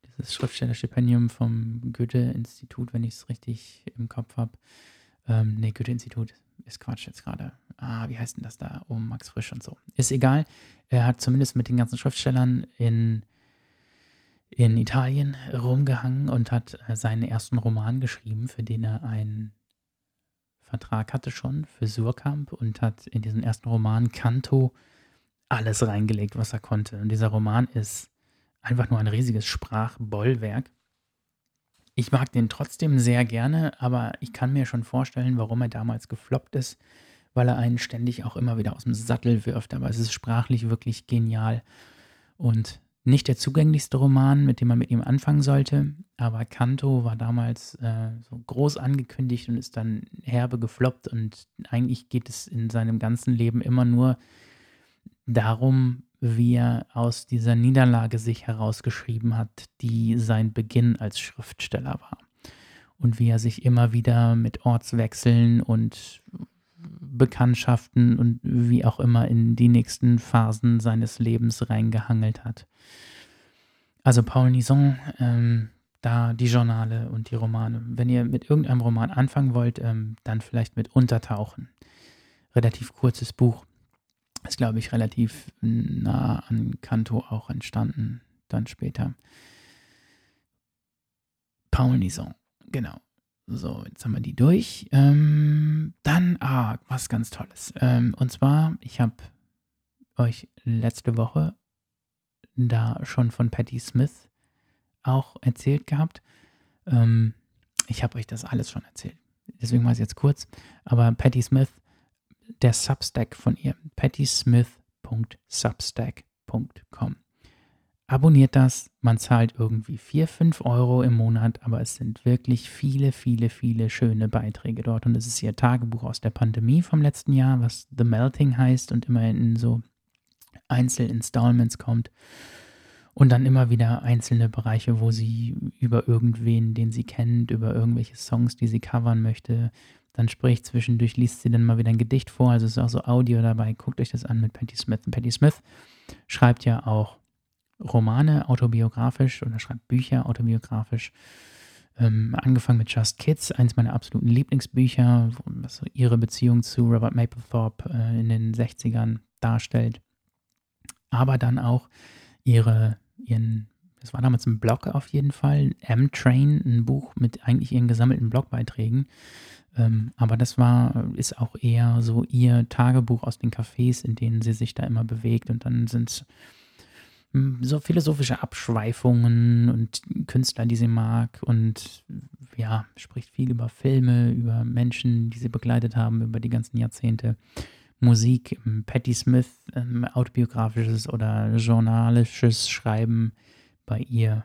S1: dieses Schriftstellerstipendium vom Goethe-Institut, wenn ich es richtig im Kopf habe. Ähm, nee, Goethe-Institut ist Quatsch jetzt gerade. Ah, wie heißt denn das da? Um Max Frisch und so. Ist egal. Er hat zumindest mit den ganzen Schriftstellern in, in Italien rumgehangen und hat äh, seinen ersten Roman geschrieben, für den er einen Vertrag hatte schon für Surkamp und hat in diesem ersten Roman Canto alles reingelegt, was er konnte. Und dieser Roman ist einfach nur ein riesiges Sprachbollwerk. Ich mag den trotzdem sehr gerne, aber ich kann mir schon vorstellen, warum er damals gefloppt ist, weil er einen ständig auch immer wieder aus dem Sattel wirft. Aber es ist sprachlich wirklich genial und nicht der zugänglichste Roman, mit dem man mit ihm anfangen sollte. Aber Kanto war damals äh, so groß angekündigt und ist dann herbe gefloppt. Und eigentlich geht es in seinem ganzen Leben immer nur darum, wie er aus dieser Niederlage sich herausgeschrieben hat, die sein Beginn als Schriftsteller war. Und wie er sich immer wieder mit Ortswechseln und Bekanntschaften und wie auch immer in die nächsten Phasen seines Lebens reingehangelt hat. Also Paul Nison, ähm, da die Journale und die Romane. Wenn ihr mit irgendeinem Roman anfangen wollt, ähm, dann vielleicht mit Untertauchen. Relativ kurzes Buch. Ist, glaube ich, relativ nah an Kanto auch entstanden, dann später. Paul Nison, genau. So, jetzt haben wir die durch. Ähm, dann, ah, was ganz Tolles. Ähm, und zwar, ich habe euch letzte Woche da schon von Patti Smith auch erzählt gehabt. Ähm, ich habe euch das alles schon erzählt. Deswegen mal jetzt kurz. Aber Patti Smith der Substack von ihr, pattysmith.substack www.tagebuch.com. Abonniert das, man zahlt irgendwie 4, 5 Euro im Monat, aber es sind wirklich viele, viele, viele schöne Beiträge dort. Und es ist ihr Tagebuch aus der Pandemie vom letzten Jahr, was The Melting heißt und immer in so Einzelinstallments kommt. Und dann immer wieder einzelne Bereiche, wo sie über irgendwen, den sie kennt, über irgendwelche Songs, die sie covern möchte, dann spricht zwischendurch, liest sie dann mal wieder ein Gedicht vor. Also ist auch so Audio dabei. Guckt euch das an mit Patti Smith. Und Patti Smith schreibt ja auch Romane autobiografisch oder schreibt Bücher autobiografisch. Ähm, angefangen mit Just Kids, eins meiner absoluten Lieblingsbücher, was ihre Beziehung zu Robert Mapplethorpe äh, in den 60ern darstellt. Aber dann auch ihre, ihren, das war damals ein Blog auf jeden Fall, M-Train, ein Buch mit eigentlich ihren gesammelten Blogbeiträgen. Ähm, aber das war, ist auch eher so ihr Tagebuch aus den Cafés, in denen sie sich da immer bewegt. Und dann sind es hm, so philosophische Abschweifungen und Künstler, die sie mag und ja, spricht viel über Filme, über Menschen, die sie begleitet haben über die ganzen Jahrzehnte. Musik, ähm, Patti Smith, ähm, autobiografisches oder journalisches Schreiben bei ihr,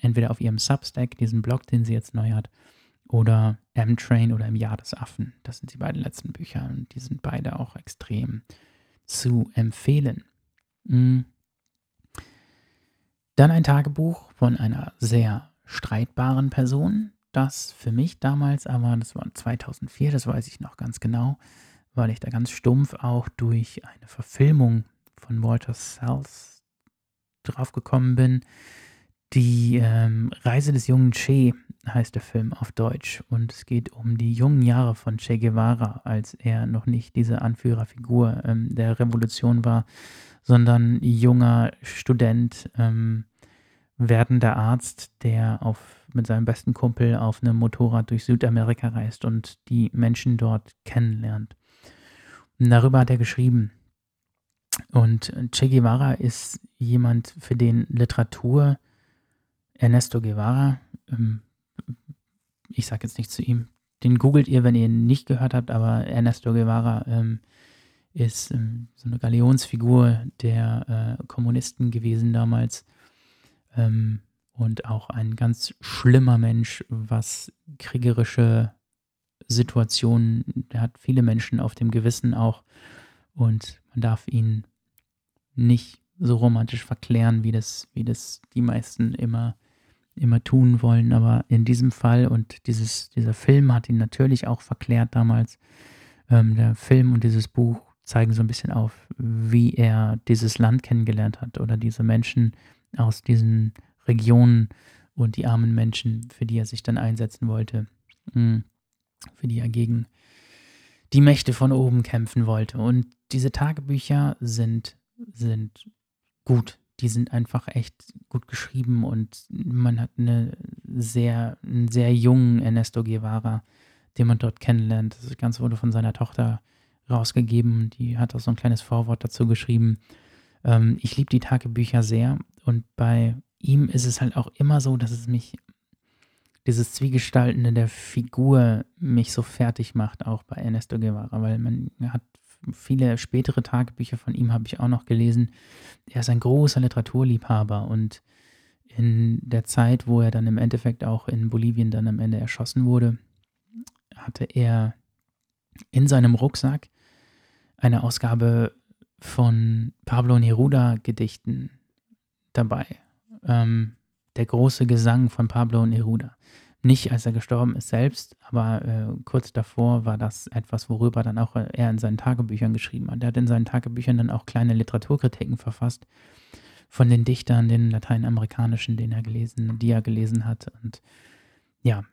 S1: entweder auf ihrem Substack, diesen Blog, den sie jetzt neu hat, oder M-Train oder im Jahr des Affen. Das sind die beiden letzten Bücher und die sind beide auch extrem zu empfehlen. Mhm. Dann ein Tagebuch von einer sehr streitbaren Person, das für mich damals aber, das war 2004, das weiß ich noch ganz genau, weil ich da ganz stumpf auch durch eine Verfilmung von Walter Sells draufgekommen bin. Die ähm, Reise des jungen Che heißt der Film auf Deutsch und es geht um die jungen Jahre von Che Guevara, als er noch nicht diese Anführerfigur ähm, der Revolution war, sondern junger Student, ähm, werdender Arzt, der auf, mit seinem besten Kumpel auf einem Motorrad durch Südamerika reist und die Menschen dort kennenlernt. Und darüber hat er geschrieben. Und Che Guevara ist jemand, für den Literatur Ernesto Guevara, ähm, ich sage jetzt nicht zu ihm, den googelt ihr, wenn ihr ihn nicht gehört habt, aber Ernesto Guevara ähm, ist ähm, so eine Galionsfigur der äh, Kommunisten gewesen damals. Und auch ein ganz schlimmer Mensch, was kriegerische Situationen, der hat viele Menschen auf dem Gewissen auch. Und man darf ihn nicht so romantisch verklären, wie das, wie das die meisten immer, immer tun wollen. Aber in diesem Fall und dieses, dieser Film hat ihn natürlich auch verklärt damals. Ähm, der Film und dieses Buch zeigen so ein bisschen auf, wie er dieses Land kennengelernt hat oder diese Menschen aus diesen Regionen und die armen Menschen, für die er sich dann einsetzen wollte, hm, für die er gegen die Mächte von oben kämpfen wollte. Und diese Tagebücher sind, sind gut. Die sind einfach echt gut geschrieben und man hat eine sehr, einen sehr jungen Ernesto Guevara, den man dort kennenlernt. Das Ganze wurde von seiner Tochter rausgegeben. Die hat auch so ein kleines Vorwort dazu geschrieben. Ähm, ich liebe die Tagebücher sehr und bei ihm ist es halt auch immer so, dass es mich, dieses Zwiegestaltende der Figur mich so fertig macht, auch bei Ernesto Guevara, weil man hat viele spätere Tagebücher von ihm habe ich auch noch gelesen. Er ist ein großer Literaturliebhaber und in der Zeit, wo er dann im Endeffekt auch in Bolivien dann am Ende erschossen wurde, hatte er in seinem Rucksack eine Ausgabe von Pablo Neruda Gedichten dabei. Ähm, der große Gesang von Pablo Neruda. Nicht als er gestorben ist selbst, aber äh, kurz davor war das etwas, worüber dann auch er in seinen Tagebüchern geschrieben hat. Er hat in seinen Tagebüchern dann auch kleine Literaturkritiken verfasst von den Dichtern, den lateinamerikanischen, den er gelesen, die er gelesen hat. Und ja,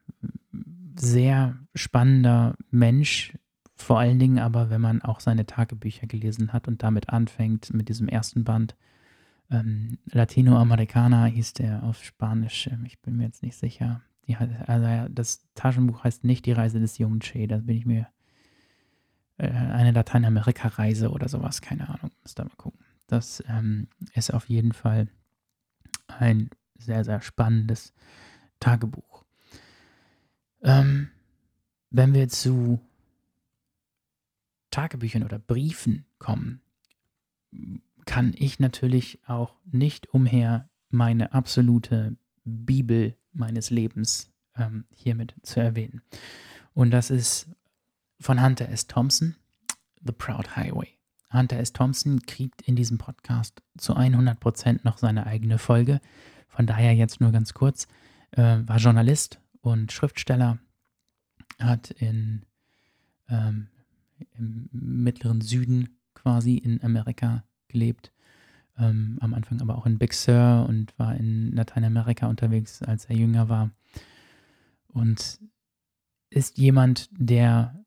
S1: sehr spannender Mensch, vor allen Dingen aber, wenn man auch seine Tagebücher gelesen hat und damit anfängt mit diesem ersten Band. Ähm, Latinoamericana hieß der auf Spanisch, ähm, ich bin mir jetzt nicht sicher. Die, also das Taschenbuch heißt nicht die Reise des jungen Che, da bin ich mir äh, eine Lateinamerika-Reise oder sowas, keine Ahnung, muss da mal gucken. Das ähm, ist auf jeden Fall ein sehr, sehr spannendes Tagebuch. Ähm, wenn wir zu Tagebüchern oder Briefen kommen, kann ich natürlich auch nicht umher, meine absolute Bibel meines Lebens ähm, hiermit zu erwähnen. Und das ist von Hunter S. Thompson, The Proud Highway. Hunter S. Thompson kriegt in diesem Podcast zu 100% noch seine eigene Folge. Von daher jetzt nur ganz kurz. Äh, war Journalist und Schriftsteller, hat in, ähm, im mittleren Süden quasi in Amerika gelebt. Ähm, am Anfang aber auch in Big Sur und war in Lateinamerika unterwegs, als er jünger war. Und ist jemand, der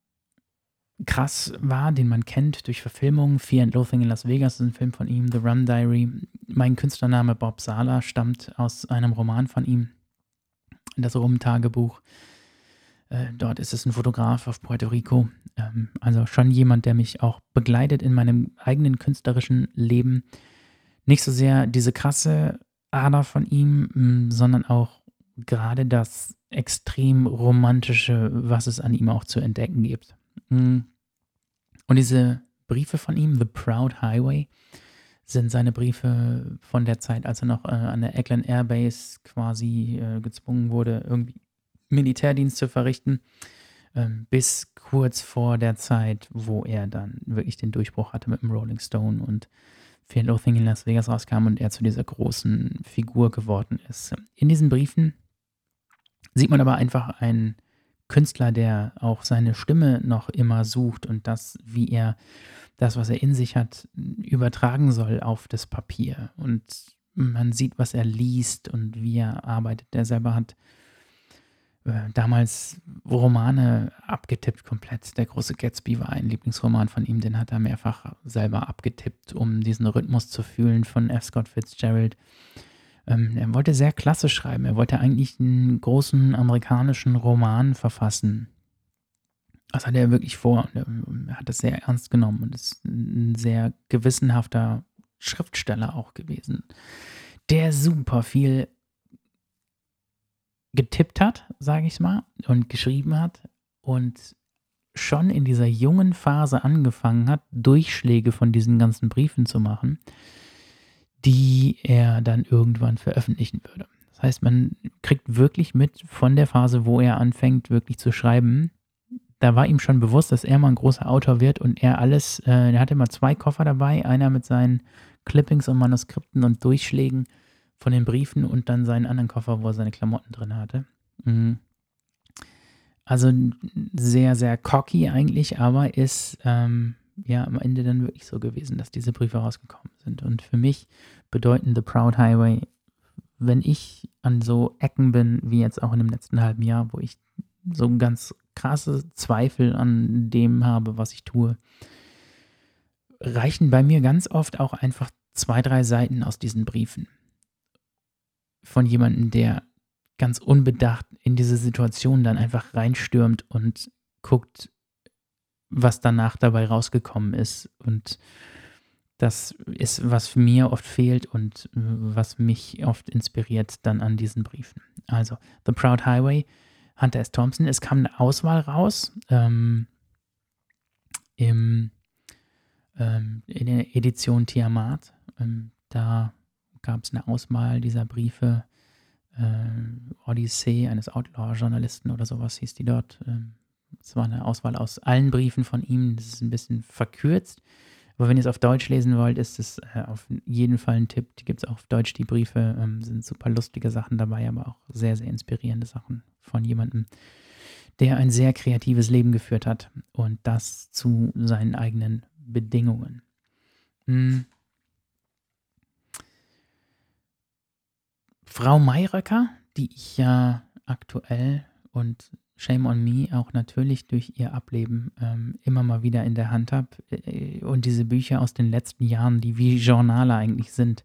S1: krass war, den man kennt durch Verfilmungen. Fear and Loathing in Las Vegas ist ein Film von ihm, The Rum Diary. Mein Künstlername Bob Sala stammt aus einem Roman von ihm, das Rum-Tagebuch. Äh, dort ist es ein Fotograf auf Puerto Rico. Ähm, also schon jemand, der mich auch begleitet in meinem eigenen künstlerischen Leben. Nicht so sehr diese krasse Ader von ihm, sondern auch gerade das extrem romantische, was es an ihm auch zu entdecken gibt. Mm. Und diese Briefe von ihm, The Proud Highway, sind seine Briefe von der Zeit, als er noch äh, an der Eglin Airbase quasi äh, gezwungen wurde, irgendwie Militärdienst zu verrichten, äh, bis kurz vor der Zeit, wo er dann wirklich den Durchbruch hatte mit dem Rolling Stone und Fear Loathing in Las Vegas rauskam und er zu dieser großen Figur geworden ist. In diesen Briefen sieht man aber einfach einen Künstler, der auch seine Stimme noch immer sucht und das, wie er das, was er in sich hat, übertragen soll auf das Papier. Und man sieht, was er liest und wie er arbeitet. Der selber hat äh, damals Romane abgetippt komplett. Der große Gatsby war ein Lieblingsroman von ihm, den hat er mehrfach selber abgetippt, um diesen Rhythmus zu fühlen von F. Scott Fitzgerald. Ähm, er wollte sehr klassisch schreiben. Er wollte eigentlich einen großen amerikanischen Roman verfassen. Das hatte er wirklich vor. Ähm, er hat das sehr ernst genommen und ist ein sehr gewissenhafter Schriftsteller auch gewesen, der super viel getippt hat, sage ich mal, und geschrieben hat und schon in dieser jungen Phase angefangen hat, Durchschläge von diesen ganzen Briefen zu machen die er dann irgendwann veröffentlichen würde. Das heißt, man kriegt wirklich mit von der Phase, wo er anfängt, wirklich zu schreiben. Da war ihm schon bewusst, dass er mal ein großer Autor wird und er alles, äh, er hatte immer zwei Koffer dabei, einer mit seinen Clippings und Manuskripten und Durchschlägen von den Briefen und dann seinen anderen Koffer, wo er seine Klamotten drin hatte. Mhm. Also sehr, sehr cocky eigentlich, aber ist ähm, ja am Ende dann wirklich so gewesen, dass diese Briefe rausgekommen sind. Und für mich bedeuten The Proud Highway, wenn ich an so Ecken bin, wie jetzt auch in dem letzten halben Jahr, wo ich so ganz krasse Zweifel an dem habe, was ich tue, reichen bei mir ganz oft auch einfach zwei, drei Seiten aus diesen Briefen. Von jemandem, der ganz unbedacht in diese Situation dann einfach reinstürmt und guckt, was danach dabei rausgekommen ist. Und das ist, was mir oft fehlt und was mich oft inspiriert dann an diesen Briefen. Also, The Proud Highway, Hunter S. Thompson. Es kam eine Auswahl raus ähm, im, ähm, in der Edition Tiamat. Ähm, da gab es eine Auswahl dieser Briefe. Äh, Odyssee eines Outlaw-Journalisten oder sowas hieß die dort. Ähm, es war eine Auswahl aus allen Briefen von ihm. Das ist ein bisschen verkürzt. Aber wenn ihr es auf Deutsch lesen wollt, ist es äh, auf jeden Fall ein Tipp. Die gibt es auch auf Deutsch, die Briefe. Ähm, sind super lustige Sachen dabei, aber auch sehr, sehr inspirierende Sachen von jemandem, der ein sehr kreatives Leben geführt hat und das zu seinen eigenen Bedingungen. Hm. Frau Mayröcker, die ich ja aktuell und Shame on Me auch natürlich durch ihr Ableben ähm, immer mal wieder in der Hand habe. Äh, und diese Bücher aus den letzten Jahren, die wie Journale eigentlich sind,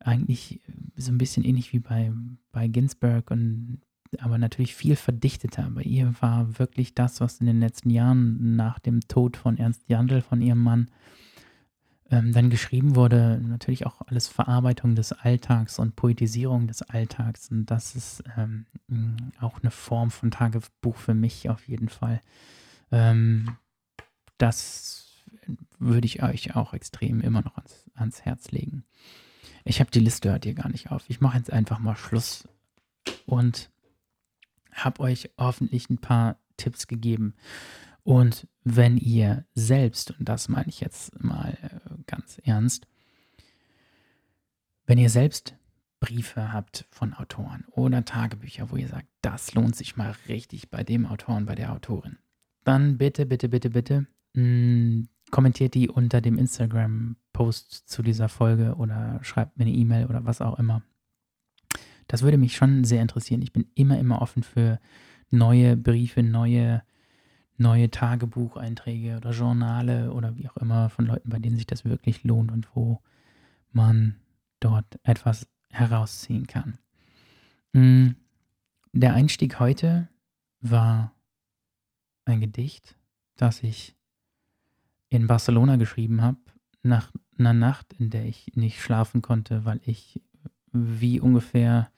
S1: eigentlich so ein bisschen ähnlich wie bei, bei Ginsberg und aber natürlich viel verdichteter. Bei ihr war wirklich das, was in den letzten Jahren nach dem Tod von Ernst Jandl, von ihrem Mann, ähm, dann geschrieben wurde, natürlich auch alles Verarbeitung des Alltags und Poetisierung des Alltags. Und das ist ähm, auch eine Form von Tagebuch für mich auf jeden Fall. Ähm, das würde ich euch auch extrem immer noch ans, ans Herz legen. Ich habe die Liste hört ihr gar nicht auf. Ich mache jetzt einfach mal Schluss und habe euch hoffentlich ein paar Tipps gegeben. Und wenn ihr selbst, und das meine ich jetzt mal ganz ernst, wenn ihr selbst Briefe habt von Autoren oder Tagebücher, wo ihr sagt, das lohnt sich mal richtig bei dem Autoren, bei der Autorin, dann bitte, bitte, bitte, bitte mh, mm, kommentiert die unter dem Instagram-Post zu dieser Folge oder schreibt mir eine E-Mail oder was auch immer. Das würde mich schon sehr interessieren. Ich bin immer, immer offen für neue Briefe, neue, neue Tagebucheinträge oder Journale oder wie auch immer von Leuten, bei denen sich das wirklich lohnt und wo man dort etwas herausziehen kann. Mm, der Einstieg heute war ein Gedicht, das ich in Barcelona geschrieben habe, nach einer Nacht, in der ich nicht schlafen konnte, weil ich wie ungefähr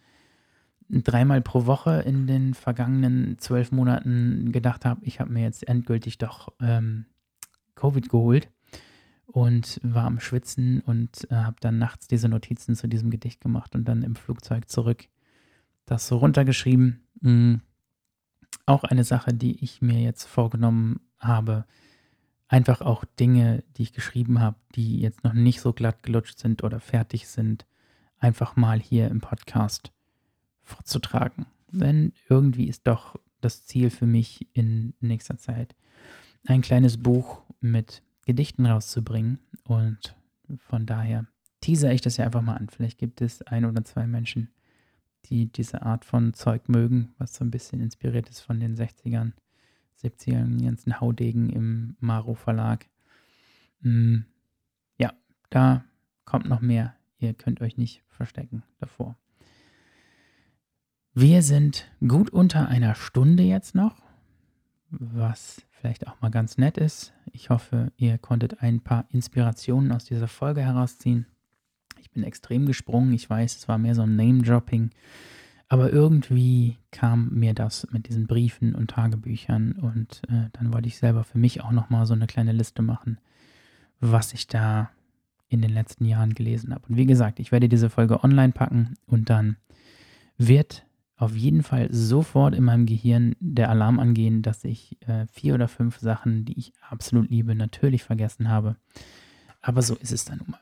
S1: dreimal pro Woche in den vergangenen zwölf Monaten gedacht habe, ich habe mir jetzt endgültig doch ähm, Covid geholt und war am Schwitzen und äh, habe dann nachts diese Notizen zu diesem Gedicht gemacht und dann im Flugzeug zurück das so runtergeschrieben. Mhm. Auch eine Sache, die ich mir jetzt vorgenommen habe, einfach auch Dinge, die ich geschrieben habe, die jetzt noch nicht so glatt gelutscht sind oder fertig sind, einfach mal hier im Podcast vorzutragen. Denn irgendwie ist doch das Ziel für mich in nächster Zeit, ein kleines Buch mit Gedichten rauszubringen. Und von daher teaser ich das ja einfach mal an. Vielleicht gibt es ein oder zwei Menschen, die diese Art von Zeug mögen, was so ein bisschen inspiriert ist von den 60ern 70er ganzen Haudegen im Maro Verlag. Mm, ja, da kommt noch mehr. Ihr könnt euch nicht verstecken davor. Wir sind gut unter einer Stunde jetzt noch, was vielleicht auch mal ganz nett ist. Ich hoffe, ihr konntet ein paar Inspirationen aus dieser Folge herausziehen. Ich bin extrem gesprungen. Ich weiß, es war mehr so ein Name-Dropping. Aber irgendwie kam mir das mit diesen Briefen und Tagebüchern und äh, dann wollte ich selber für mich auch nochmal so eine kleine Liste machen, was ich da in den letzten Jahren gelesen habe. Und wie gesagt, ich werde diese Folge online packen und dann wird auf jeden Fall sofort in meinem Gehirn der Alarm angehen, dass ich äh, vier oder fünf Sachen, die ich absolut liebe, natürlich vergessen habe. Aber so ist es dann nun mal.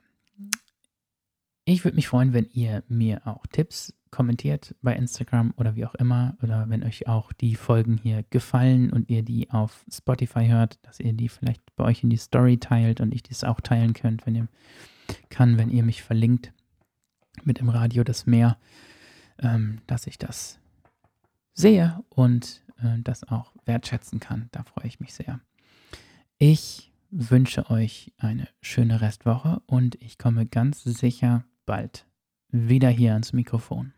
S1: Ich würde mich freuen, wenn ihr mir auch Tipps kommentiert bei Instagram oder wie auch immer. Oder wenn euch auch die Folgen hier gefallen und ihr die auf Spotify hört, dass ihr die vielleicht bei euch in die Story teilt und ich dies auch teilen könnt, wenn ihr kann, wenn ihr mich verlinkt mit dem Radio das Meer, ähm, dass ich das sehe und äh, das auch wertschätzen kann. Da freue ich mich sehr. Ich wünsche euch eine schöne Restwoche und ich komme ganz sicher bald wieder hier ans Mikrofon.